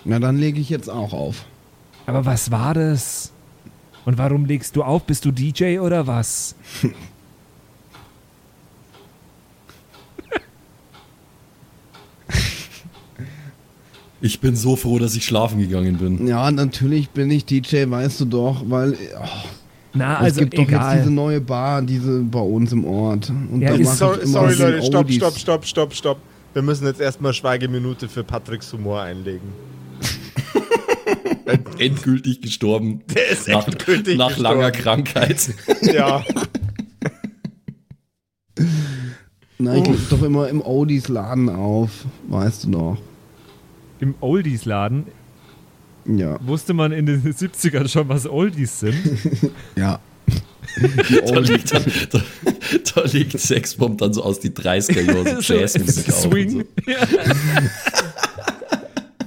Na, dann lege ich jetzt auch auf. Aber was war das? Und warum legst du auf? Bist du DJ oder was? Ich bin so froh, dass ich schlafen gegangen bin. Ja, natürlich bin ich DJ, weißt du doch, weil oh, Na, es also gibt doch jetzt egal. diese neue Bar, diese bei uns im Ort. Und Ja, da ich Sorry, so Leute, stopp, stopp, stopp, stopp, stopp. Wir müssen jetzt erstmal Schweigeminute für Patricks Humor einlegen. Endgültig gestorben. Der ist Nach, endgültig nach gestorben. langer Krankheit. (laughs) Ja. Na, ich leg doch immer im Oldies-Laden auf, weißt du doch. Im Oldies-Laden Ja, wusste man in den 70ern schon, was Oldies sind. (laughs) ja. Die (laughs) Da Oldies. liegt, da, da liegt Sexbomb dann so aus die 30er Jahre so Jazzmusik auf. und Swing.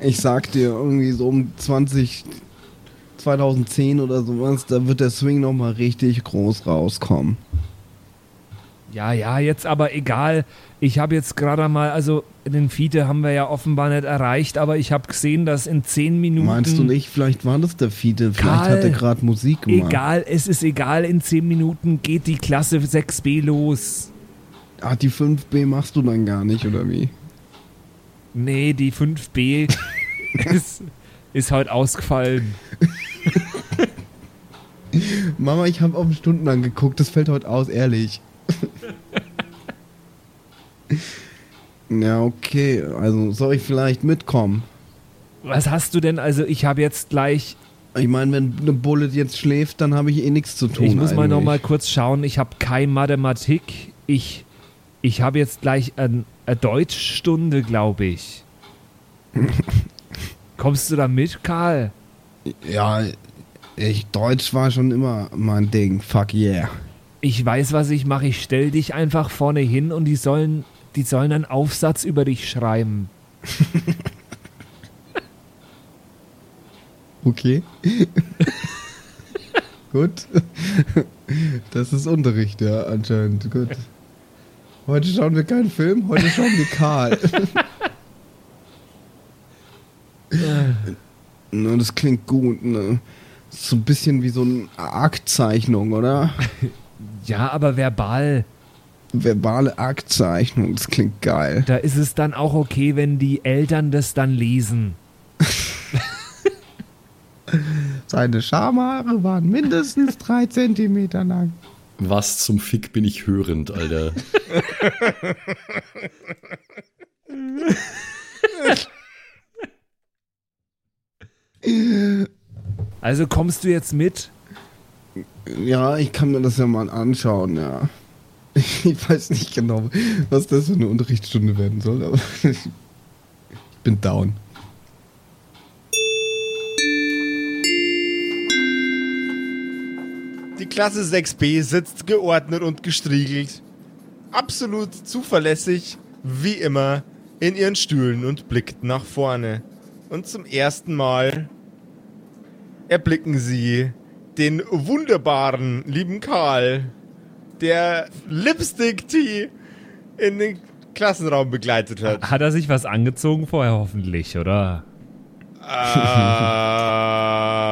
Ich sag dir, irgendwie so um 20, 2010 oder sowas, da wird der Swing nochmal richtig groß rauskommen. Ja, ja, jetzt aber egal. Ich habe jetzt gerade mal, also den Fiete haben wir ja offenbar nicht erreicht, aber ich habe gesehen, dass in 10 Minuten. Meinst du nicht, vielleicht war das der Fiete, vielleicht Karl, hat er gerade Musik gemacht. Egal, es ist egal, in 10 Minuten geht die Klasse 6b los. Ah, die 5B machst du dann gar nicht, oder wie? Nee, die 5b (laughs) ist, ist heute ausgefallen. (laughs) Mama, ich habe auf den Stundenplan geguckt, das fällt heute aus, ehrlich. (laughs) ja, okay, also soll ich vielleicht mitkommen? Was hast du denn? Also, ich habe jetzt gleich. Ich meine, wenn eine Bullet jetzt schläft, dann habe ich eh nichts zu tun. ich muss mal eigentlich. noch mal kurz schauen. Ich habe keine Mathematik. Ich, ich habe jetzt gleich ein, eine Deutschstunde, glaube ich. Kommst du da mit, Karl? Ja, ich, Deutsch war schon immer mein Ding. Fuck yeah. Ich weiß, was ich mache. Ich stell dich einfach vorne hin und die sollen, die sollen einen Aufsatz über dich schreiben. (laughs) Okay. (laughs) Gut. Das ist Unterricht, ja, anscheinend. Gut. Heute schauen wir keinen Film, heute schauen wir Karl. (laughs) Na, das klingt gut, ne? So ein bisschen wie so eine Aktzeichnung, oder? (laughs) Ja, aber verbal. Verbale Aktzeichnung, das klingt geil. Da ist es dann auch okay, wenn die Eltern das dann lesen. (laughs) Seine Schamhaare waren mindestens drei Zentimeter lang. Was zum Fick bin ich hörend, Alter. (laughs) Also kommst du jetzt mit? Ja, ich kann mir das ja mal anschauen, ja. Ich weiß nicht genau, was das für eine Unterrichtsstunde werden soll, aber ich bin down. Die Klasse 6b sitzt geordnet und gestriegelt. Absolut zuverlässig, wie immer, in ihren Stühlen und blickt nach vorne. Und zum ersten Mal erblicken sie den wunderbaren, lieben Karl, der Lipstick-Tee in den Klassenraum begleitet hat. Hat er sich was angezogen vorher hoffentlich, oder?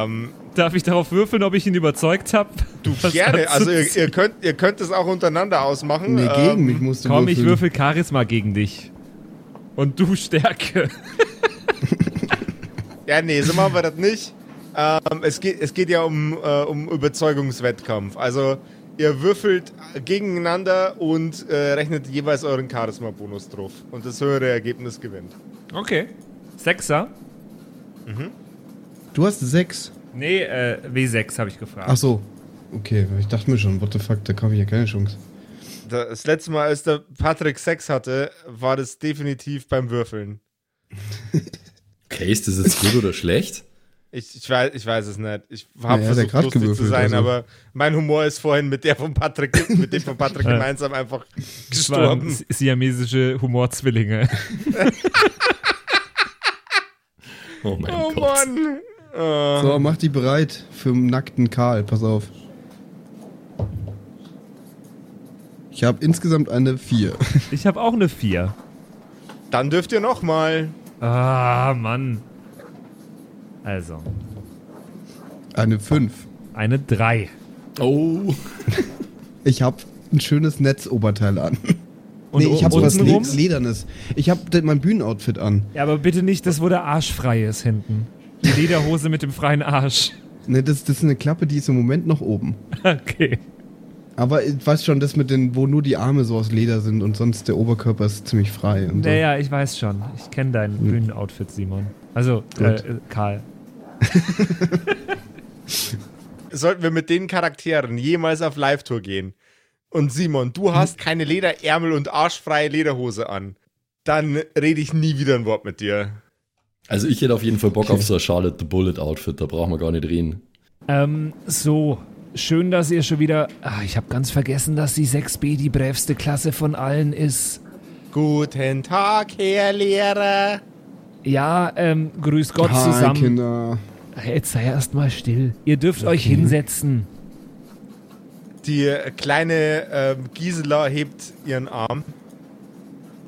Ähm, (laughs) Darf ich darauf würfeln, ob ich ihn überzeugt habe? du gerne. Also ihr, ihr, könnt, ihr könnt es auch untereinander ausmachen. Nee, Ähm, gegen mich musst du Komm, ich würfeln. würfel Charisma gegen dich. Und du Stärke. (laughs) Ja, nee, so machen wir das nicht. Ähm, es, geht, es geht ja um, äh, um Überzeugungswettkampf. Also ihr würfelt gegeneinander und äh, rechnet jeweils euren Charisma-Bonus drauf. Und das höhere Ergebnis gewinnt. Okay. Sechser? Du hast sechs. Nee, äh, W6 habe ich gefragt. Ach so. Okay, ich dachte mir schon, what the fuck, da habe ich ja keine Chance. Das letzte Mal, als der Patrick Sex hatte, war das definitiv beim Würfeln. (laughs) Okay, ist das jetzt gut oder schlecht? Ich, ich, weiß, ich weiß es nicht. Ich habe Naja, versucht, lustig zu gewürfelt, sein, also. aber mein Humor ist vorhin mit der von Patrick, mit dem von Patrick (laughs) gemeinsam einfach Das waren gestorben. si- siamesische Humorzwillinge. (laughs) Oh mein Oh Gott. Mann. Äh, So, mach die bereit für den nackten Karl. Pass auf. Ich habe insgesamt eine 4. Ich habe auch eine 4. Dann dürft ihr noch mal. Ah, Mann. Also, Eine 5. eine 3. Oh. (laughs) Ich habe ein schönes Netzoberteil an. (laughs) Und nee, ich habe was? Le Ledernes. Ich habe mein Bühnenoutfit an. Ja, aber bitte nicht das, wo der Arsch frei ist hinten. Die Lederhose mit dem freien Arsch. Ne, das, das ist eine Klappe, die ist im Moment noch oben. (laughs) Okay. Aber ich weiß schon, das mit den, wo nur die Arme so aus Leder sind und sonst der Oberkörper ist ziemlich frei. Und so. Naja, ich weiß schon. Ich kenne dein Bühnenoutfit, Simon. Also, äh, Karl. (laughs) Sollten wir mit den Charakteren jemals auf Live-Tour gehen und Simon, du hast keine Lederärmel und arschfreie Lederhose an, dann rede ich nie wieder ein Wort mit dir. Also ich hätte auf jeden Fall Bock auf so ein Charlotte the Bullet Outfit, da brauchen wir gar nicht reden. Ähm, so. Schön, dass ihr schon wieder. Ah, ich habe ganz vergessen, dass die 6b die brävste Klasse von allen ist. Guten Tag, Herr Lehrer. Ja, ähm, grüß Gott Hi, zusammen. Kinder. Jetzt sei erst mal still. Ihr dürft euch hinsetzen. Die kleine ähm, Gisela hebt ihren Arm.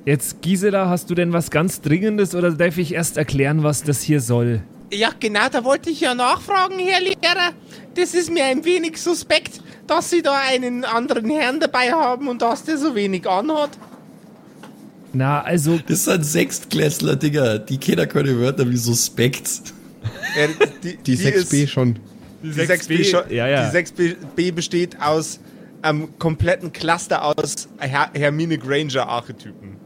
Jetzt, Gisela, hast du denn was ganz Dringendes oder darf ich erst erklären, was das hier soll? Ja, genau, da wollte ich ja nachfragen, Herr Lehrer. Das ist mir ein wenig suspekt, dass Sie da einen anderen Herrn dabei haben und dass der so wenig anhat. Na, also, Das sind Sechstklässler, Digga. Die kennen keine Wörter wie suspekt. Äh, die, Die, 6B ist- schon. Die 6B, schon- ja, ja. Die 6B besteht aus einem kompletten Cluster aus Her Hermine Granger Archetypen.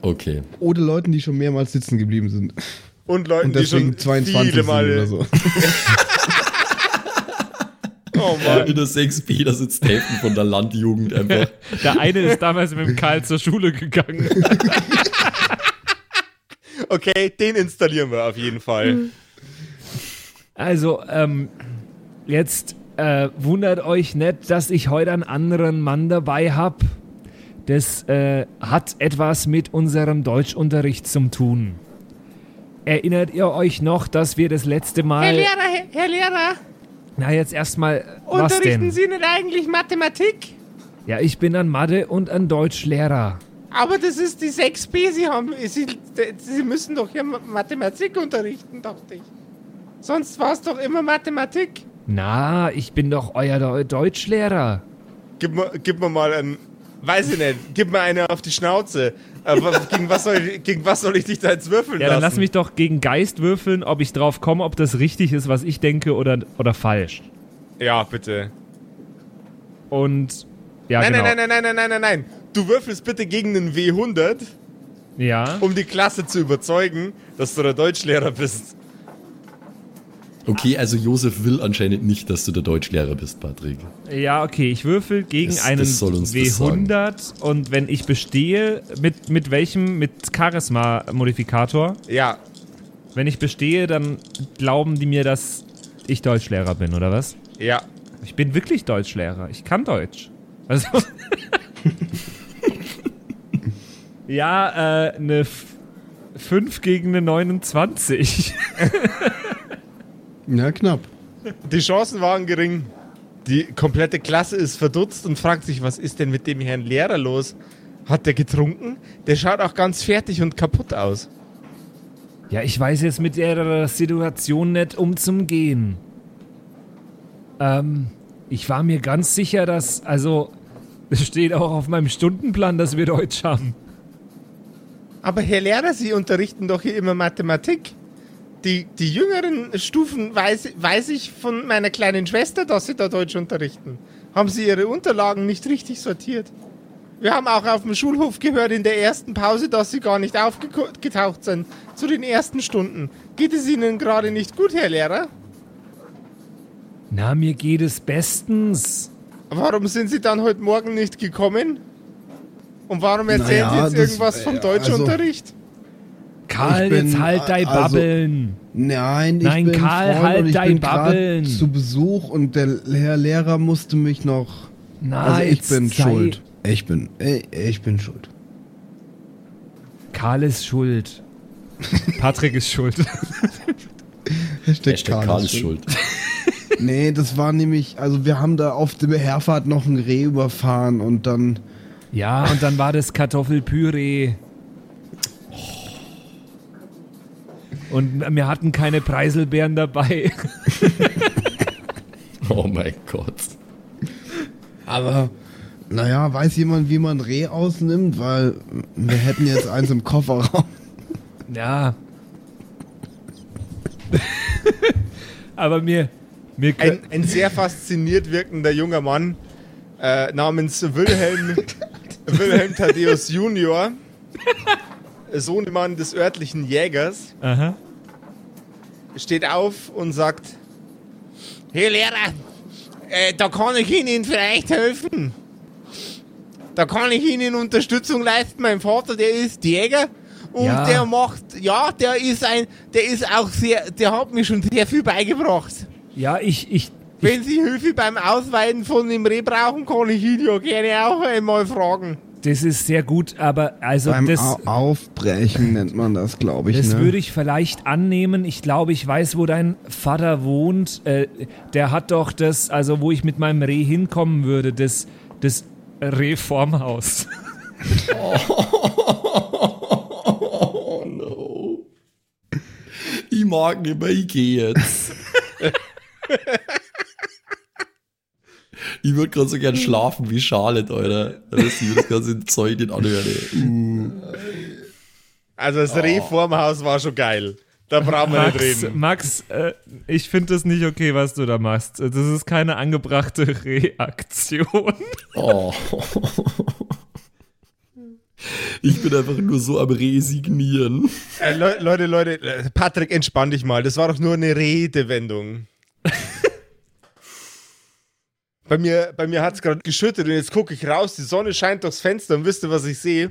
Okay. Oder Leuten, die schon mehrmals sitzen geblieben sind. Und Leuten, Und die schon 22 viele sind Male. oder so. (laughs) Oh Mann. In der 6b, da sitzt Hälften von der Landjugend einfach. (laughs) der eine ist damals mit dem Karl zur Schule gegangen. (laughs) Okay, den installieren wir auf jeden Fall. Also, ähm, jetzt äh, wundert euch nicht, dass ich heute einen anderen Mann dabei hab. Das äh, hat etwas mit unserem Deutschunterricht zu tun. Erinnert ihr euch noch, dass wir das letzte Herr Mal. Lehrer, Herr, Herr Lehrer, Na, jetzt erstmal. Was unterrichten denn? Sie nicht eigentlich Mathematik? Ja, ich bin ein Mathe- und ein Deutschlehrer. Aber das ist die 6b, Sie haben, Sie, Sie müssen doch hier Mathematik unterrichten, dachte ich. Sonst war es doch immer Mathematik. Na, ich bin doch euer Deu- Deutschlehrer. Gib mir, gib mir mal ein. Weiß ich nicht. Gib mir eine auf die Schnauze. Aber gegen was, soll ich, gegen was soll ich dich da jetzt würfeln Ja, lassen? dann lass mich doch gegen Geist würfeln, ob ich drauf komme, ob das richtig ist, was ich denke oder, oder falsch. Ja, bitte. Und. Ja, nein, genau. nein, nein, nein, nein, nein, nein, nein. Du würfelst bitte gegen einen W100, Ja. um die Klasse zu überzeugen, dass du der Deutschlehrer bist. Okay, also Josef will anscheinend nicht, dass du der Deutschlehrer bist, Patrick. Ja, okay, ich würfel gegen Das- einen das soll uns das W100 und wenn ich bestehe, mit, mit welchem? Mit Charisma-Modifikator. Ja, Wenn ich bestehe, dann glauben die mir, dass ich Deutschlehrer bin, oder was? ja. Ich bin wirklich Deutschlehrer. Ich kann Deutsch. Also. (laughs) ja, äh, eine 5 gegen eine 29. (laughs) Ja, knapp. Die Chancen waren gering. Die komplette Klasse ist verdutzt und fragt sich, was ist denn mit dem Herrn Lehrer los? Hat der getrunken? Der schaut auch ganz fertig und kaputt aus. ja, ich weiß jetzt mit der Situation nicht umzugehen. Ähm, ich war mir ganz sicher, dass, also, es steht auch auf meinem Stundenplan, dass wir Deutsch haben. Aber Herr Lehrer, Sie unterrichten doch hier immer Mathematik. Die, die jüngeren Stufen weiß, weiß ich von meiner kleinen Schwester, dass Sie da Deutsch unterrichten. Haben Sie Ihre Unterlagen nicht richtig sortiert? Wir haben auch auf dem Schulhof gehört in der ersten Pause, dass Sie gar nicht aufgetaucht sind zu den ersten Stunden. Geht es Ihnen gerade nicht gut, Herr Lehrer? Na, mir geht es bestens. Warum sind Sie dann heute Morgen nicht gekommen? Und warum erzählen Naja, Sie jetzt das- irgendwas vom äh, Deutschunterricht? Karl, Ich bin, jetzt halt dein also- Babbeln. Nein, ich Nein, bin Karl, Freund halt und ich dein bin Babbeln. zu Besuch und der Herr Lehrer musste mich noch. Na, also ich bin schuld. Ich bin, ich, ich bin schuld. Karl ist schuld. (laughs) Patrick ist schuld. (laughs) Hashtag, Hashtag Karl ist schuld. (laughs) Nee, das war nämlich, also wir haben da auf der Herfahrt noch ein Reh überfahren und dann, Ja, und dann war das Kartoffelpüree. Und wir hatten keine Preiselbeeren dabei. (laughs) Oh mein Gott. aber naja, weiß jemand, wie man Reh ausnimmt, weil wir hätten jetzt eins im Kofferraum. Ja. Aber mir, mir Ein, ein sehr fasziniert wirkender junger Mann äh, namens Wilhelm, (laughs) Wilhelm Thaddeus Junior, Sohnemann des örtlichen Jägers, Aha. steht auf und sagt, Herr Lehrer, äh, da kann ich Ihnen vielleicht helfen. Da kann ich Ihnen Unterstützung leisten. Mein Vater, der ist Jäger und Ja. der macht, ja, der ist ein, der ist auch sehr, der hat mir schon sehr viel beigebracht. Ja, ich, ich, Wenn Sie Hilfe beim Ausweiden von dem Reh brauchen, kann ich ihn ja gerne auch einmal fragen. Das ist sehr gut, aber also Beim das, Au Aufbrechen nennt man das, glaube ich. das ne? würde ich vielleicht annehmen. Ich glaube, ich weiß, wo dein Vater wohnt. Äh, der hat doch das, also wo ich mit meinem Reh hinkommen würde, das, das Rehformhaus. Oh (laughs) no. Ich mag nicht mehr, ich gehe jetzt. (laughs) ich würde gerade so gern schlafen wie Charlotte, Alter. Dass ich mir das ganze Zeug nicht anhöre. Uh. also das Reh vorm Haus war schon geil. Da brauchen wir nicht Max, reden. Max äh, ich finde das nicht okay, was du da machst. Das ist keine angebrachte (laughs) Reaktion. Oh. Ich bin einfach nur so am Resignieren. Äh, Le Leute, Leute, äh, Patrick, entspann dich mal. Das war doch nur eine Redewendung. Bei mir, bei mir hat es gerade geschüttet und jetzt gucke ich raus, die Sonne scheint durchs Fenster und wisst ihr, was ich sehe?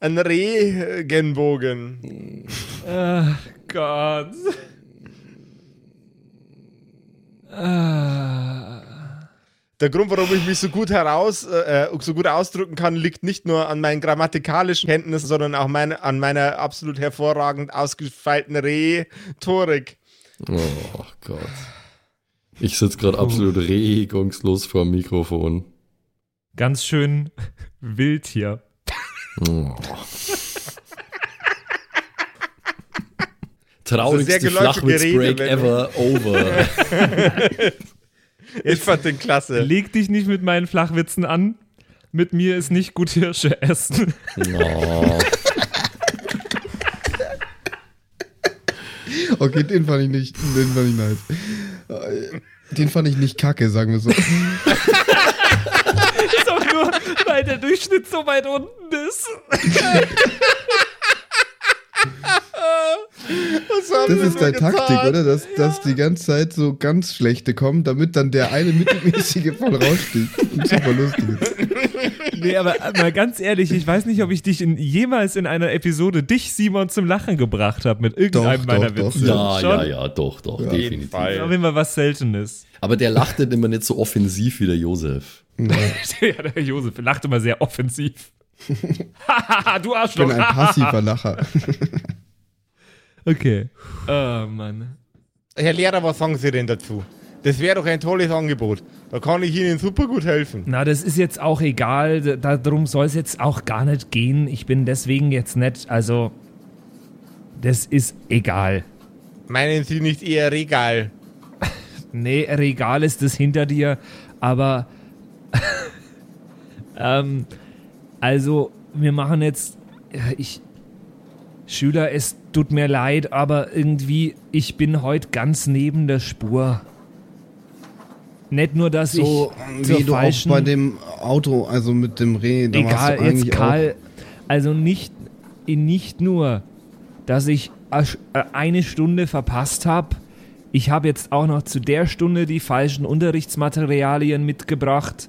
Ein Regenbogen. Ach Gott. Ah. Der Grund, warum ich mich so gut heraus, äh, so gut ausdrücken kann, liegt nicht nur an meinen grammatikalischen Kenntnissen, sondern auch meine, an meiner absolut hervorragend ausgefeilten Rhetorik. Oh Gott. Ich sitze gerade absolut regungslos vor dem Mikrofon. Ganz schön wild hier. Oh. Traurigste sehr geläufige Flachwitz-Break ever over. (laughs) Ich fand den klasse. Leg dich nicht mit meinen Flachwitzen an. Mit mir ist nicht gut Hirsche essen. Oh. (laughs) (laughs) Okay, den fand ich nicht, den fand ich nice. Den fand ich nicht kacke, sagen wir so. (laughs) ist auch nur, weil der Durchschnitt so weit unten ist. (laughs) Das ist deine Taktik, oder? Dass, dass die ganze Zeit so ganz schlechte kommen, damit dann der eine mittelmäßige voll raussticht und super lustig ist. Nee, aber mal ganz ehrlich, ich weiß nicht, ob ich dich in, jemals in einer Episode, dich, Simon, zum Lachen gebracht habe mit irgendeinem Doch, meiner doch, doch. Witze. Ja, Schon? ja, ja, doch, doch, jeden definitiv. Fall. Auf jeden Fall was Seltenes. Aber der lacht dann immer nicht so offensiv wie der Josef. (laughs) ja, der Josef lacht immer sehr offensiv. (laughs) Hahaha, du Ich Arschloch. bin ein passiver (laughs) Lacher. Okay. Oh, Mann. Herr Lehrer, was sagen Sie denn dazu? Das wäre doch ein tolles Angebot. Da kann ich Ihnen super gut helfen. Na, das ist jetzt auch egal. Da- Darum soll es jetzt auch gar nicht gehen. Ich bin deswegen jetzt nicht, also. Das ist egal. Meinen Sie nicht eher Regal? (laughs) Nee, Regal ist es hinter dir, aber (laughs) ähm, also wir machen jetzt, ich, Schüler, es tut mir leid, aber irgendwie, ich bin heute ganz neben der Spur. Nicht nur, dass So ich wie zur du auch bei dem Auto, also mit dem Reh, da egal jetzt Karl, also nicht nicht nur, dass ich äh, eine Stunde verpasst habe. Ich habe jetzt auch noch zu der Stunde die falschen Unterrichtsmaterialien mitgebracht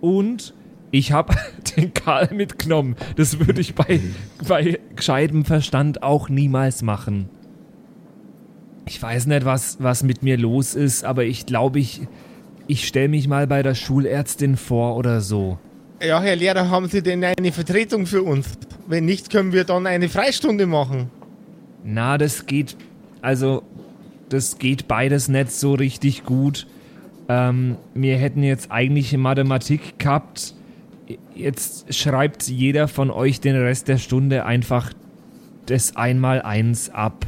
und ich habe (laughs) den Karl mitgenommen. Das würde ich bei, bei gescheitem Verstand auch niemals machen. Ich weiß nicht, was, was mit mir los ist, aber ich glaube, ich, ich stelle mich mal bei der Schulärztin vor oder so. Ja, Herr Lehrer, haben Sie denn eine Vertretung für uns? Wenn nicht, können wir dann eine Freistunde machen. Na, das geht, also, das geht beides nicht so richtig gut. Ähm, wir hätten jetzt eigentlich Mathematik gehabt. Jetzt schreibt jeder von euch den Rest der Stunde einfach das Einmaleins ab.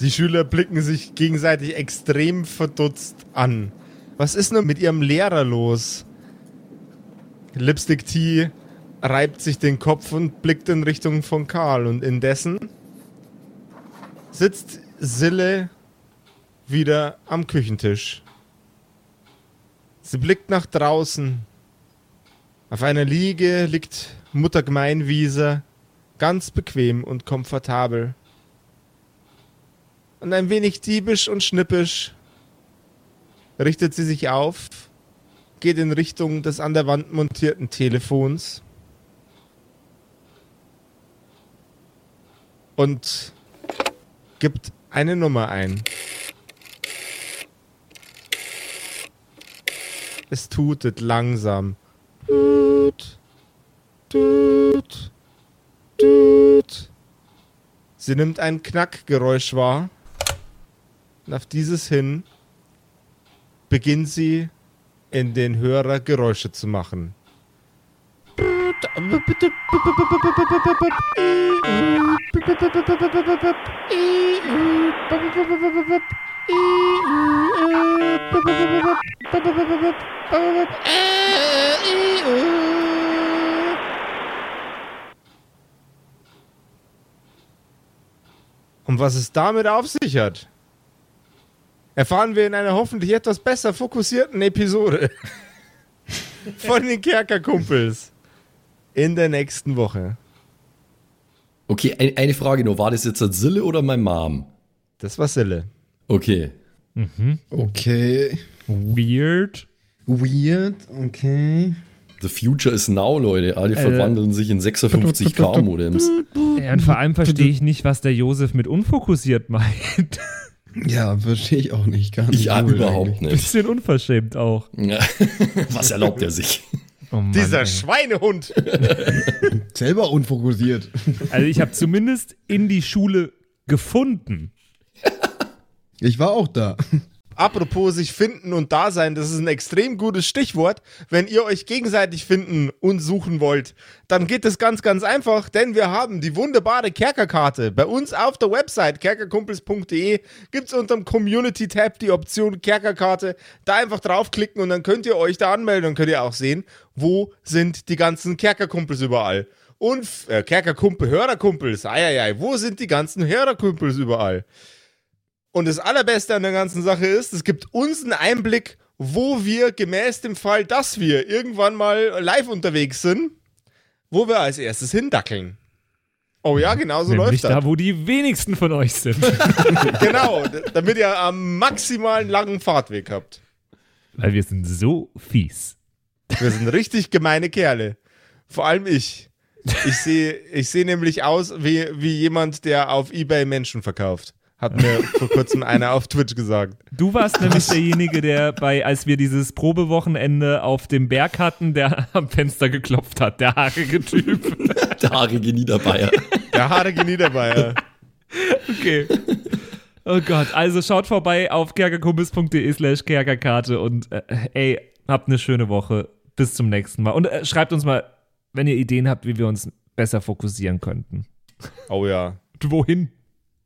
Die Schüler blicken sich gegenseitig extrem verdutzt an. Was ist nur mit ihrem Lehrer los? Lipstick T reibt sich den Kopf und blickt in Richtung von Karl und indessen sitzt Sille wieder am Küchentisch. Sie blickt nach draußen. Auf einer Liege liegt Mutter Gemeinwiese, ganz bequem und komfortabel. Und ein wenig diebisch und schnippisch richtet sie sich auf, geht in Richtung des an der Wand montierten Telefons und gibt eine Nummer ein. Es tutet langsam. Tut, tut, tut. Sie nimmt ein Knackgeräusch wahr. Und auf dieses hin beginnt sie in den Hörer Geräusche zu machen. Und was es damit auf sich hat, erfahren wir in einer hoffentlich etwas besser fokussierten Episode (laughs) von den Kerkerkumpels in der nächsten Woche. Okay, ein, eine Frage nur. War das jetzt Sille oder mein Mom? Das war Sille. Okay. Okay. Weird. Weird, okay. The future is now, Leute. Alle verwandeln sich in 56K-Modems. Ja, und vor allem verstehe ich nicht, was der Josef mit unfokussiert (laughs) meint. Ja, verstehe ich auch nicht. Gar nicht Ich ja, wohl überhaupt eigentlich. nicht. Bisschen unverschämt auch. Ja. (laughs) Was erlaubt er sich? Oh Mann, Dieser ey. Schweinehund. (laughs) Selber unfokussiert. Also ich habe zumindest in die Schule gefunden. Ich war auch da. (laughs) Apropos sich finden und da sein, das ist ein extrem gutes Stichwort. Wenn ihr euch gegenseitig finden und suchen wollt, dann geht es ganz, ganz einfach, denn wir haben die wunderbare Kerkerkarte. Bei uns auf der Website kerkerkumpels.de gibt es unter dem Community-Tab die Option Kerkerkarte. Da einfach draufklicken und dann könnt ihr euch da anmelden und könnt ihr auch sehen, wo sind die ganzen Kerkerkumpels überall. Und äh, Kerkerkumpel, Hörerkumpels, eieiei, wo sind die ganzen Hörerkumpels überall? Und das Allerbeste an der ganzen Sache ist, es gibt uns einen Einblick, wo wir gemäß dem Fall, dass wir irgendwann mal live unterwegs sind, wo wir als erstes hindackeln. Oh ja, genau so Nämlich läuft das. da, wo die wenigsten von euch sind. (laughs) genau, damit ihr am maximalen langen Fahrtweg habt. Weil wir sind so fies. Wir sind richtig gemeine Kerle. Vor allem ich. Ich sehe ich seh nämlich aus wie, wie jemand, der auf Ebay Menschen verkauft. Hat mir (laughs) vor kurzem einer auf Twitch gesagt. Du warst nämlich derjenige, der bei, als wir dieses Probewochenende auf dem Berg hatten, der (laughs) am Fenster geklopft hat, der haarige Typ. (laughs) Der haarige Niederbayer. Der haarige Niederbayer. Okay. Oh Gott, also schaut vorbei auf kerkerkumpels.de slash kerkerkarte und äh, ey, habt eine schöne Woche. Bis zum nächsten Mal. Und äh, schreibt uns mal, wenn ihr Ideen habt, wie wir uns besser fokussieren könnten. Oh ja. Wohin?